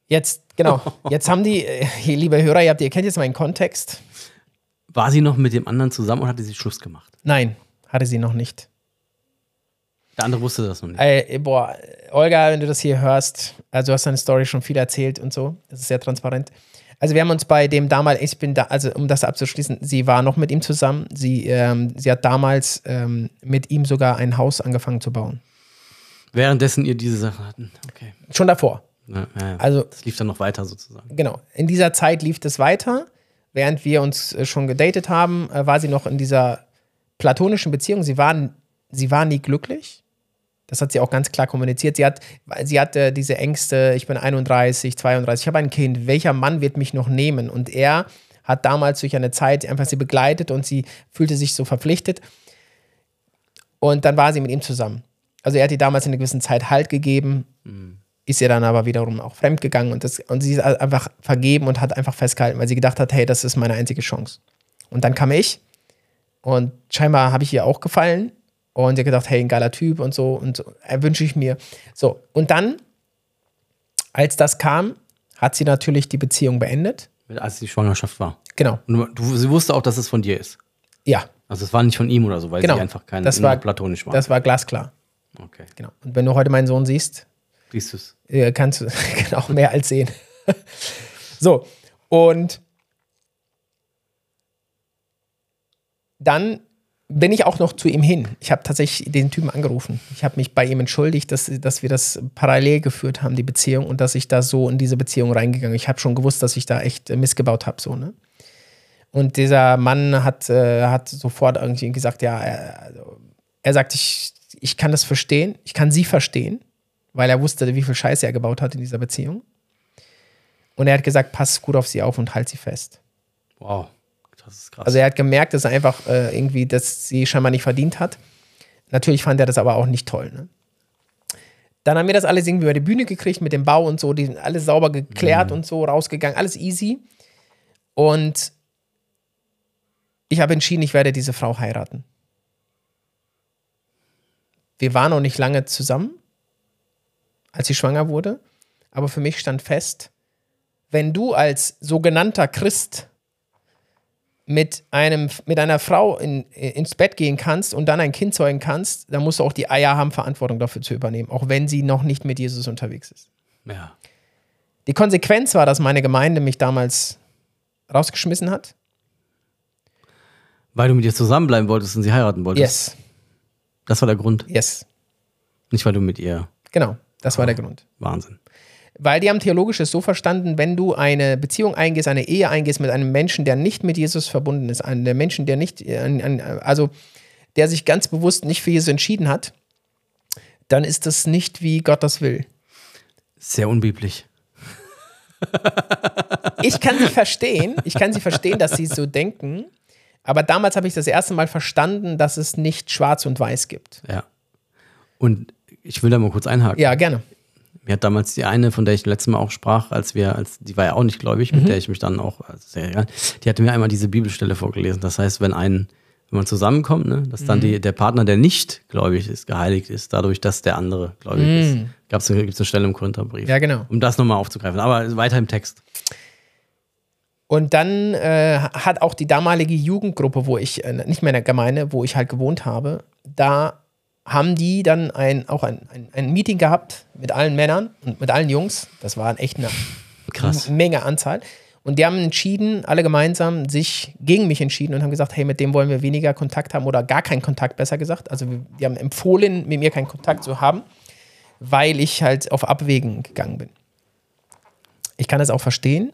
Jetzt, genau, jetzt haben die, äh, liebe Hörer, ihr, habt, ihr kennt jetzt meinen Kontext. War sie noch mit dem anderen zusammen oder hatte sie Schluss gemacht? Nein, hatte sie noch nicht. Der andere wusste das noch nicht. Ey, boah, Olga, wenn du das hier hörst, also du hast deine Story schon viel erzählt und so, das ist sehr transparent. Also wir haben uns bei dem damals, ich bin da, also um das abzuschließen, sie war noch mit ihm zusammen. Sie, ähm, sie hat damals ähm, mit ihm sogar ein Haus angefangen zu bauen. Währenddessen ihr diese Sache hatten. Okay. Schon davor. Ja, ja. Also das lief dann noch weiter sozusagen. genau, in dieser Zeit lief es weiter. Während wir uns äh, schon gedatet haben, äh, war sie noch in dieser platonischen Beziehung. Sie war, sie war nie glücklich. Das hat sie auch ganz klar kommuniziert. Sie hat, sie hatte diese Ängste, ich bin 31, 32, ich habe ein Kind, welcher Mann wird mich noch nehmen? Und er hat damals durch eine Zeit einfach sie begleitet und sie fühlte sich so verpflichtet. Und dann war sie mit ihm zusammen. Also er hat ihr damals in einer gewissen Zeit Halt gegeben, ist ihr dann aber wiederum auch fremdgegangen und, das, und sie ist einfach vergeben und hat einfach festgehalten, weil sie gedacht hat, hey, das ist meine einzige Chance. Und dann kam ich und scheinbar habe ich ihr auch gefallen und sie hat gedacht, hey, ein geiler Typ und so und so, wünsche ich mir. So, und dann, als das kam, hat sie natürlich die Beziehung beendet. Als die Schwangerschaft war. Genau, Und du, sie wusste auch, dass es von dir ist. ja, Also es war nicht von ihm oder so, weil Genau. sie einfach kein Das war- platonisch war. das war glasklar. Okay. Genau. Und wenn du heute meinen Sohn siehst, Siehst du es? äh, kannst du genau mehr als sehen. so, und dann bin ich auch noch zu ihm hin. Ich habe tatsächlich den Typen angerufen. Ich habe mich bei ihm entschuldigt, dass, dass wir das parallel geführt haben, die Beziehung, und dass ich da so in diese Beziehung reingegangen Ich habe schon gewusst, dass ich da echt äh, missgebaut habe. So, ne? Und dieser Mann hat, äh, hat sofort irgendwie gesagt, ja, er, also, er sagt, ich, ich kann das verstehen, ich kann sie verstehen, weil er wusste, wie viel Scheiße er gebaut hat in dieser Beziehung. Und er hat gesagt, pass gut auf sie auf und halt sie fest. Wow. Das ist krass. Also er hat gemerkt, dass er einfach äh, irgendwie, dass sie scheinbar nicht verdient hat. Natürlich fand er das aber auch nicht toll. Ne? Dann haben wir das alles irgendwie über die Bühne gekriegt mit dem Bau und so, die sind alles sauber geklärt und so rausgegangen, alles easy. Und ich habe entschieden, ich werde diese Frau heiraten. Wir waren noch nicht lange zusammen, als sie schwanger wurde, aber für mich stand fest, wenn du als sogenannter Christ mit, einem, mit einer Frau in, ins Bett gehen kannst und dann ein Kind zeugen kannst, dann musst du auch die Eier haben, Verantwortung dafür zu übernehmen, auch wenn sie noch nicht mit Jesus unterwegs ist. ja. Die Konsequenz war, dass meine Gemeinde mich damals rausgeschmissen hat. Weil du mit ihr zusammenbleiben wolltest und sie heiraten wolltest. Yes, Das war der Grund. yes, Nicht, weil du mit ihr. genau, das war der Grund. Wahnsinn. Weil die haben theologisch es so verstanden, wenn du eine Beziehung eingehst, eine Ehe eingehst mit einem Menschen, der nicht mit Jesus verbunden ist, einem Menschen, der nicht, äh, also der sich ganz bewusst nicht für Jesus entschieden hat, dann ist das nicht, wie Gott das will. Sehr unbiblisch. Ich kann sie verstehen, ich kann sie verstehen, dass sie so denken, aber damals habe ich das erste Mal verstanden, dass es nicht schwarz und weiß gibt. Ja. Und ich will da mal kurz einhaken. Ja, gerne. Mir hat damals die eine, von der ich letztes Mal auch sprach, als wir, als die war ja auch nicht gläubig, Mhm. mit der ich mich dann auch, also sehr egal, die hatte mir einmal diese Bibelstelle vorgelesen. Das heißt, wenn ein, wenn man zusammenkommt, ne, dass Mhm. dann die, der Partner, der nicht gläubig ist, geheiligt ist, dadurch, dass der andere gläubig ist. Gab's, Gibt es eine Stelle im Korintherbrief. Mhm. Ja, genau. Um das nochmal aufzugreifen. Aber weiter im Text. Und dann äh, hat auch die damalige Jugendgruppe, wo ich, äh, nicht mehr in der Gemeinde, wo ich halt gewohnt habe, da haben die dann ein, auch ein, ein, ein Meeting gehabt mit allen Männern und mit allen Jungs. Das war echt eine Krass. Menge Anzahl. Und die haben entschieden, alle gemeinsam, sich gegen mich entschieden und haben gesagt, hey, mit dem wollen wir weniger Kontakt haben oder gar keinen Kontakt, besser gesagt. Also die haben empfohlen, mit mir keinen Kontakt zu haben, weil ich halt auf Abwägen gegangen bin. Ich kann das auch verstehen.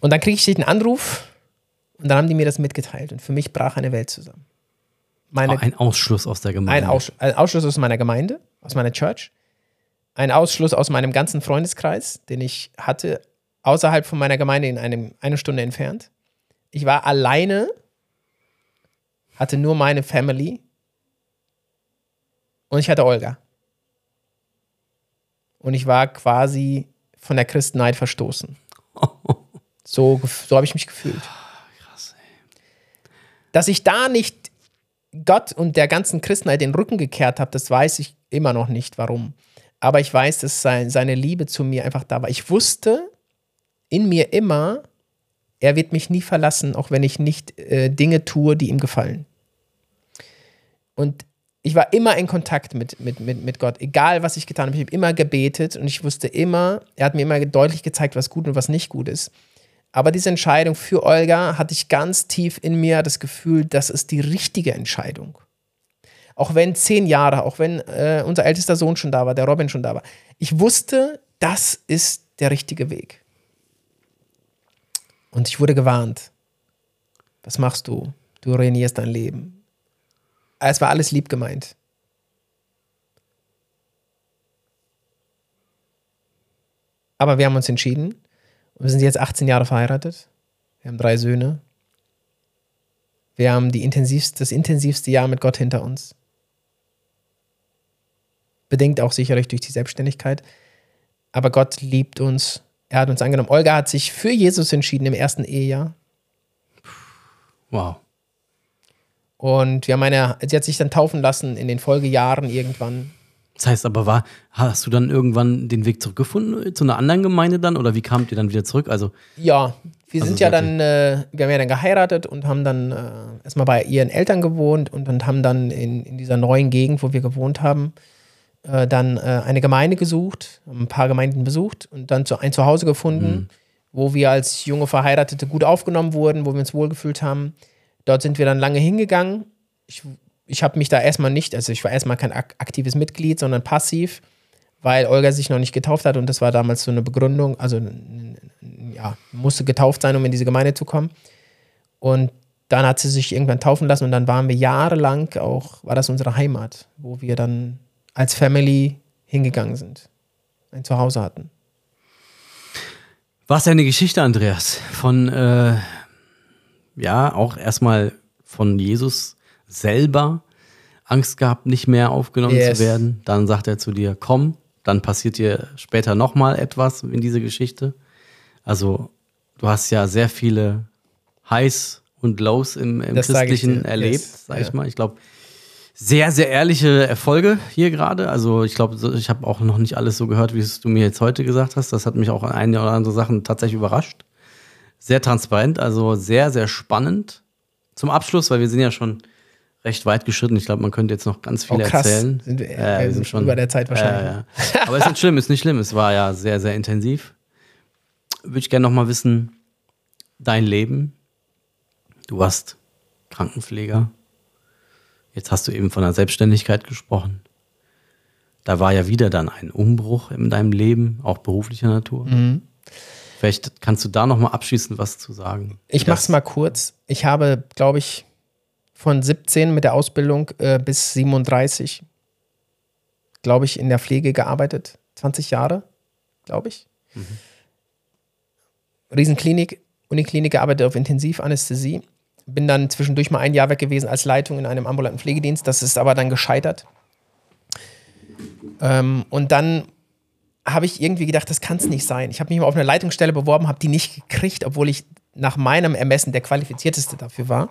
Und dann kriege ich den Anruf und dann haben die mir das mitgeteilt. Und für mich brach eine Welt zusammen. Meine, ein Ausschluss aus der Gemeinde. ein, Aus, ein Ausschluss aus meiner Gemeinde, aus meiner Church. Ein Ausschluss aus meinem ganzen Freundeskreis, den ich hatte, außerhalb von meiner Gemeinde in einem, eine Stunde entfernt. Ich war alleine, hatte nur meine Family und ich hatte Olga. Und ich war quasi von der Christenheit verstoßen. So, so habe ich mich gefühlt. Dass ich da nicht Gott und der ganzen Christenheit den Rücken gekehrt habe, das weiß ich immer noch nicht, warum. Aber ich weiß, dass sein, seine Liebe zu mir einfach da war. Ich wusste in mir immer, er wird mich nie verlassen, auch wenn ich nicht äh, Dinge tue, die ihm gefallen. Und ich war immer in Kontakt mit, mit, mit, mit Gott, egal was ich getan habe. Ich habe immer gebetet und ich wusste immer, er hat mir immer deutlich gezeigt, was gut und was nicht gut ist. Aber diese Entscheidung für Olga hatte ich ganz tief in mir das Gefühl, das ist die richtige Entscheidung. Auch wenn zehn Jahre, auch wenn äh, unser ältester Sohn schon da war, der Robin schon da war. Ich wusste, das ist der richtige Weg. Und ich wurde gewarnt. Was machst du? Du ruinierst dein Leben. Es war alles lieb gemeint. Aber wir haben uns entschieden. Und wir sind jetzt 18 Jahre verheiratet. Wir haben drei Söhne. Wir haben die intensivste, das intensivste Jahr mit Gott hinter uns. Bedingt auch sicherlich durch die Selbstständigkeit. Aber Gott liebt uns. Er hat uns angenommen. Olga hat sich für Jesus entschieden im ersten Ehejahr. Wow. Und wir haben eine, sie hat sich dann taufen lassen in den Folgejahren irgendwann. Das heißt aber, war, hast du dann irgendwann den Weg zurückgefunden zu einer anderen Gemeinde dann? Oder wie kamt ihr dann wieder zurück? Also, Ja, wir Also sind ja dann, äh, wir haben ja dann geheiratet und haben dann äh, erstmal bei ihren Eltern gewohnt und, und haben dann in, in dieser neuen Gegend, wo wir gewohnt haben, äh, dann äh, eine Gemeinde gesucht, haben ein paar Gemeinden besucht und dann zu, ein Zuhause gefunden, wo wir als junge Verheiratete gut aufgenommen wurden, wo wir uns wohlgefühlt haben. Dort sind wir dann lange hingegangen. Ich, ich habe mich da erstmal nicht, also ich war erstmal kein ak aktives Mitglied, sondern passiv, weil Olga sich noch nicht getauft hat und das war damals so eine Begründung, also ja, musste getauft sein, um in diese Gemeinde zu kommen. Und dann hat sie sich irgendwann taufen lassen und dann waren wir jahrelang auch, war das unsere Heimat, wo wir dann als Family hingegangen sind, ein Zuhause hatten. ja eine Geschichte, Andreas, von, äh, ja, auch erstmal von Jesus selber Angst gehabt, nicht mehr aufgenommen Yes. zu werden. Dann sagt er zu dir, komm, dann passiert dir später nochmal etwas in diese Geschichte. Also, du hast ja sehr viele Highs und Lows im, im Christlichen erlebt, Yes. sag ich Ja. mal. Ich glaube, sehr, sehr ehrliche Erfolge hier gerade. Also ich glaube, ich habe auch noch nicht alles so gehört, wie es du mir jetzt heute gesagt hast. Das hat mich auch an eine oder andere Sachen tatsächlich überrascht. Sehr transparent, also sehr, sehr spannend. Zum Abschluss, weil wir sind ja schon recht weit geschritten. Ich glaube, man könnte jetzt noch ganz viel Oh, erzählen. Sind wir- Ja, wir sind über der Zeit wahrscheinlich. Ja, ja. Aber ist nicht schlimm, ist nicht schlimm. Es war ja sehr, sehr intensiv. Würde ich gerne noch mal wissen, dein Leben. Du warst Krankenpfleger. Jetzt hast du eben von der Selbstständigkeit gesprochen. Da war ja wieder dann ein Umbruch in deinem Leben, auch beruflicher Natur. Mhm. Vielleicht kannst du da noch mal abschließend was zu sagen. Ich mach's mal kurz. Ich habe, glaube ich, von 17 mit der Ausbildung äh, bis 37, glaube ich, in der Pflege gearbeitet. 20 Jahre, glaube ich. Riesenklinik, Uniklinik gearbeitet auf Intensivanästhesie. Bin dann zwischendurch mal ein Jahr weg gewesen als Leitung in einem ambulanten Pflegedienst. Das ist aber dann gescheitert. Ähm, und dann habe ich irgendwie gedacht, das kann es nicht sein. Ich habe mich mal auf eine Leitungsstelle beworben, habe die nicht gekriegt, obwohl ich nach meinem Ermessen der qualifizierteste dafür war.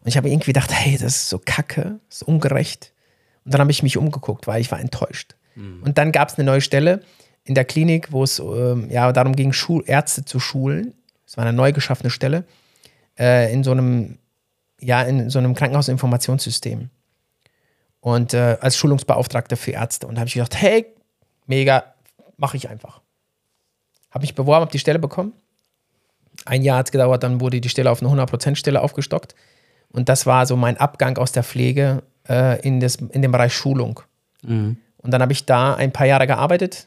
Und ich habe irgendwie gedacht, hey, das ist so kacke, das ist ungerecht. Und dann habe ich mich umgeguckt, weil ich war enttäuscht. Und dann gab es eine neue Stelle in der Klinik, wo es ähm, ja, darum ging, Schul Ärzte zu schulen. Es war eine neu geschaffene Stelle äh, in so einem, ja, in so einem Krankenhausinformationssystem. Und äh, als Schulungsbeauftragter für Ärzte. Und da habe ich gedacht, hey, mega, mache ich einfach. Habe mich beworben, habe die Stelle bekommen. Ein Jahr hat es gedauert, dann wurde die Stelle auf eine 100%-Stelle aufgestockt. Und das war so mein Abgang aus der Pflege äh, in, das, in den Bereich Schulung. Mhm. Und dann habe ich da ein paar Jahre gearbeitet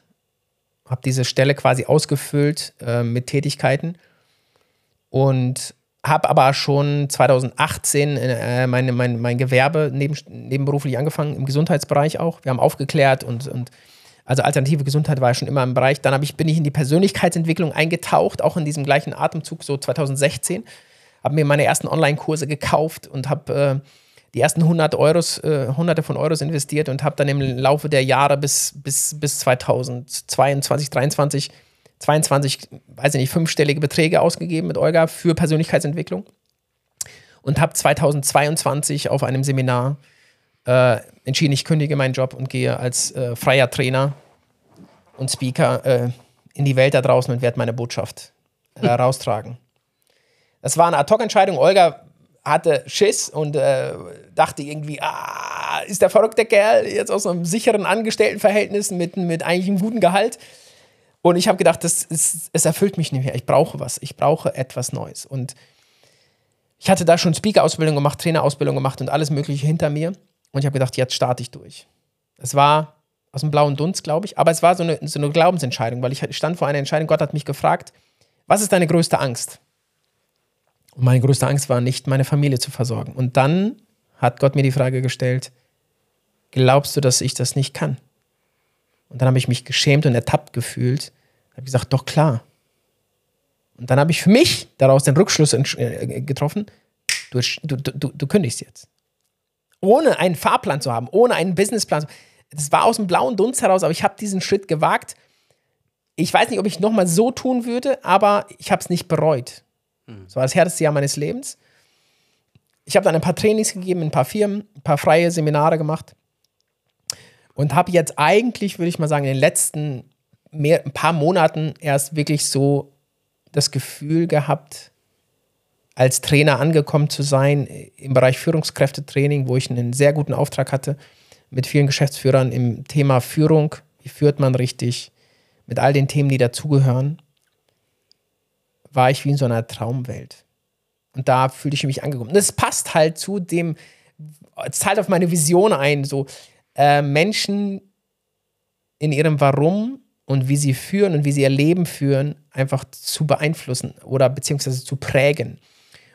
habe diese Stelle quasi ausgefüllt äh, mit Tätigkeiten und habe aber schon 2018 äh, meine, mein, mein Gewerbe neben, nebenberuflich angefangen, im Gesundheitsbereich auch. Wir haben aufgeklärt und, und also alternative Gesundheit war schon immer im Bereich. Dann ich, bin ich in die Persönlichkeitsentwicklung eingetaucht, auch in diesem gleichen Atemzug, so 2016. Habe mir meine ersten Online-Kurse gekauft und habe äh, die ersten 100 Euros, äh, hunderte von Euros investiert und habe dann im Laufe der Jahre bis, bis, bis 2022, 2023 22, weiß ich nicht, fünfstellige Beträge ausgegeben mit Olga für Persönlichkeitsentwicklung und habe 2022 auf einem Seminar äh, entschieden, ich kündige meinen Job und gehe als äh, freier Trainer und Speaker äh, in die Welt da draußen und werde meine Botschaft äh, raustragen. Das war eine Ad-Hoc-Entscheidung. Olga hatte Schiss und äh, dachte irgendwie, ah, ist der verrückte Kerl jetzt aus einem sicheren Angestelltenverhältnis mit, mit eigentlich einem guten Gehalt und ich habe gedacht, das ist, es erfüllt mich nicht mehr. Ich brauche was. Ich brauche etwas Neues. Und ich hatte da schon Speaker-Ausbildung gemacht, Trainerausbildung gemacht und alles Mögliche hinter mir. Und ich habe gedacht, jetzt starte ich durch. Es war aus dem blauen Dunst, glaube ich, aber es war so eine, so eine Glaubensentscheidung, weil ich stand vor einer Entscheidung. Gott hat mich gefragt, was ist deine größte Angst? Und meine größte Angst war nicht, meine Familie zu versorgen. Und dann hat Gott mir die Frage gestellt, glaubst du, dass ich das nicht kann? Und dann habe ich mich geschämt und ertappt gefühlt. Habe gesagt, doch klar. Und dann habe ich für mich daraus den Rückschluss äh, getroffen, du, du, du, du kündigst jetzt. Ohne einen Fahrplan zu haben, ohne einen Businessplan. Das war aus dem blauen Dunst heraus, aber ich habe diesen Schritt gewagt. Ich weiß nicht, ob ich nochmal so tun würde, aber ich habe es nicht bereut. Mhm. Das war das härteste Jahr meines Lebens. Ich habe dann ein paar Trainings gegeben in ein paar Firmen, ein paar freie Seminare gemacht und habe jetzt eigentlich, würde ich mal sagen, in den letzten mehr, ein paar Monaten erst wirklich so das Gefühl gehabt, als Trainer angekommen zu sein im Bereich Führungskräftetraining, wo ich einen sehr guten Auftrag hatte mit vielen Geschäftsführern im Thema Führung. Wie führt man richtig? Mit all den Themen, die dazugehören, war ich wie in so einer Traumwelt. Und da fühlte ich mich angekommen. Und es passt halt zu dem, es zahlt auf meine Vision ein, so äh, Menschen in ihrem Warum und wie sie führen und wie sie ihr Leben führen, einfach zu beeinflussen oder beziehungsweise zu prägen.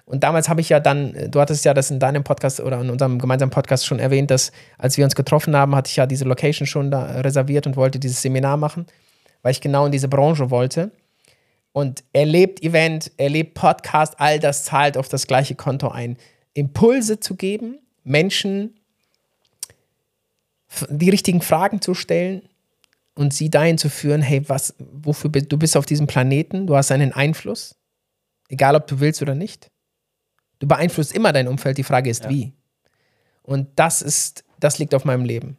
Und damals habe ich ja dann, du hattest ja das in deinem Podcast oder in unserem gemeinsamen Podcast schon erwähnt, dass als wir uns getroffen haben, hatte ich ja diese Location schon da reserviert und wollte dieses Seminar machen, weil ich genau in diese Branche wollte. Und erlebt Event, erlebt Podcast, all das zahlt auf das gleiche Konto ein. Impulse zu geben, Menschen die richtigen Fragen zu stellen und sie dahin zu führen, hey, was, wofür du bist auf diesem Planeten, du hast einen Einfluss, egal ob du willst oder nicht. Du beeinflusst immer dein Umfeld, die Frage ist, ja. wie. Und das ist, das liegt auf meinem Leben.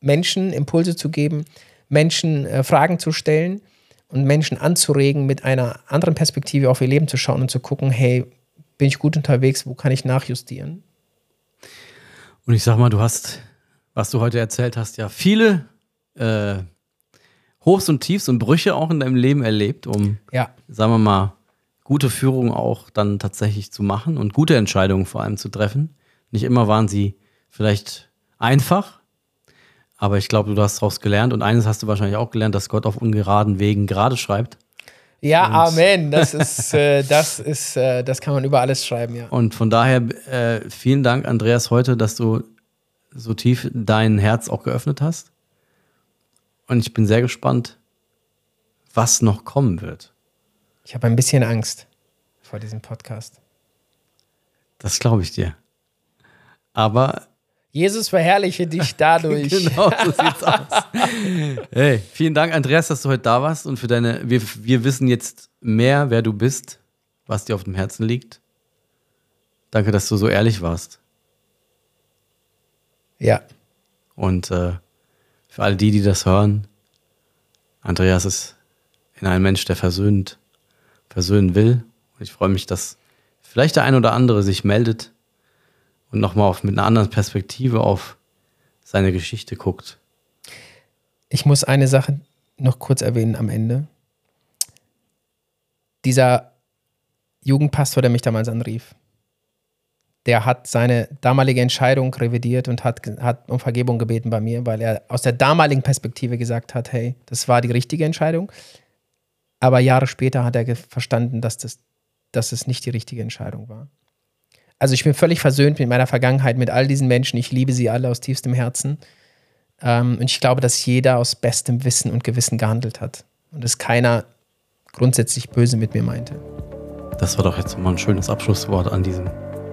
Menschen Impulse zu geben, Menschen äh, Fragen zu stellen und Menschen anzuregen, mit einer anderen Perspektive auf ihr Leben zu schauen und zu gucken, hey, bin ich gut unterwegs, wo kann ich nachjustieren? Und ich sag mal, du hast was du heute erzählt hast, ja viele äh, Hochs und Tiefs und Brüche auch in deinem Leben erlebt, um, ja. sagen wir mal, gute Führung auch dann tatsächlich zu machen und gute Entscheidungen vor allem zu treffen. Nicht immer waren sie vielleicht einfach, aber ich glaube, du hast daraus gelernt und eines hast du wahrscheinlich auch gelernt, dass Gott auf ungeraden Wegen gerade schreibt. Ja, und Amen. Das ist, äh, das ist, äh, das kann man über alles schreiben, ja. Und von daher äh, vielen Dank, Andreas, heute, dass du so tief dein Herz auch geöffnet hast. Und ich bin sehr gespannt, was noch kommen wird. Ich habe ein bisschen Angst vor diesem Podcast. Das glaube ich dir. Aber. Jesus verherrliche dich dadurch. genau, so sieht's aus. Hey, vielen Dank, Andreas, dass du heute da warst und für deine. Wir, wir wissen jetzt mehr, wer du bist, was dir auf dem Herzen liegt. Danke, dass du so ehrlich warst. Ja. Und äh, für alle die, die das hören, Andreas ist in ein Mensch, der versöhnt, versöhnen will. Und ich freue mich, dass vielleicht der ein oder andere sich meldet und nochmal mit einer anderen Perspektive auf seine Geschichte guckt. Ich muss eine Sache noch kurz erwähnen am Ende. Dieser Jugendpastor, der mich damals anrief, der hat seine damalige Entscheidung revidiert und hat, hat um Vergebung gebeten bei mir, weil er aus der damaligen Perspektive gesagt hat, hey, das war die richtige Entscheidung. Aber Jahre später hat er verstanden, dass das, dass es nicht die richtige Entscheidung war. Also ich bin völlig versöhnt mit meiner Vergangenheit, mit all diesen Menschen. Ich liebe sie alle aus tiefstem Herzen. Ähm, und ich glaube, dass jeder aus bestem Wissen und Gewissen gehandelt hat. Und dass keiner grundsätzlich böse mit mir meinte. Das war doch jetzt mal ein schönes Abschlusswort an diesem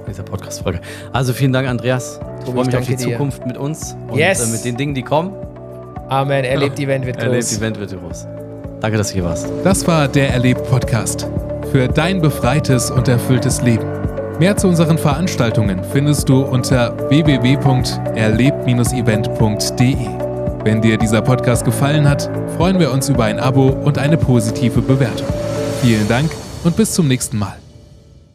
dieser Podcast-Folge. Also vielen Dank, Andreas. Ich freue mich auf die dir. Zukunft mit uns und yes. äh, mit den Dingen, die kommen. Amen. Erlebt Event wird groß. Erlebt Event wird groß. Danke, dass du hier warst. Das war der Erlebt-Podcast. Für dein befreites und erfülltes Leben. Mehr zu unseren Veranstaltungen findest du unter www.erlebt-event.de. Wenn dir dieser Podcast gefallen hat, freuen wir uns über ein Abo und eine positive Bewertung. Vielen Dank und bis zum nächsten Mal.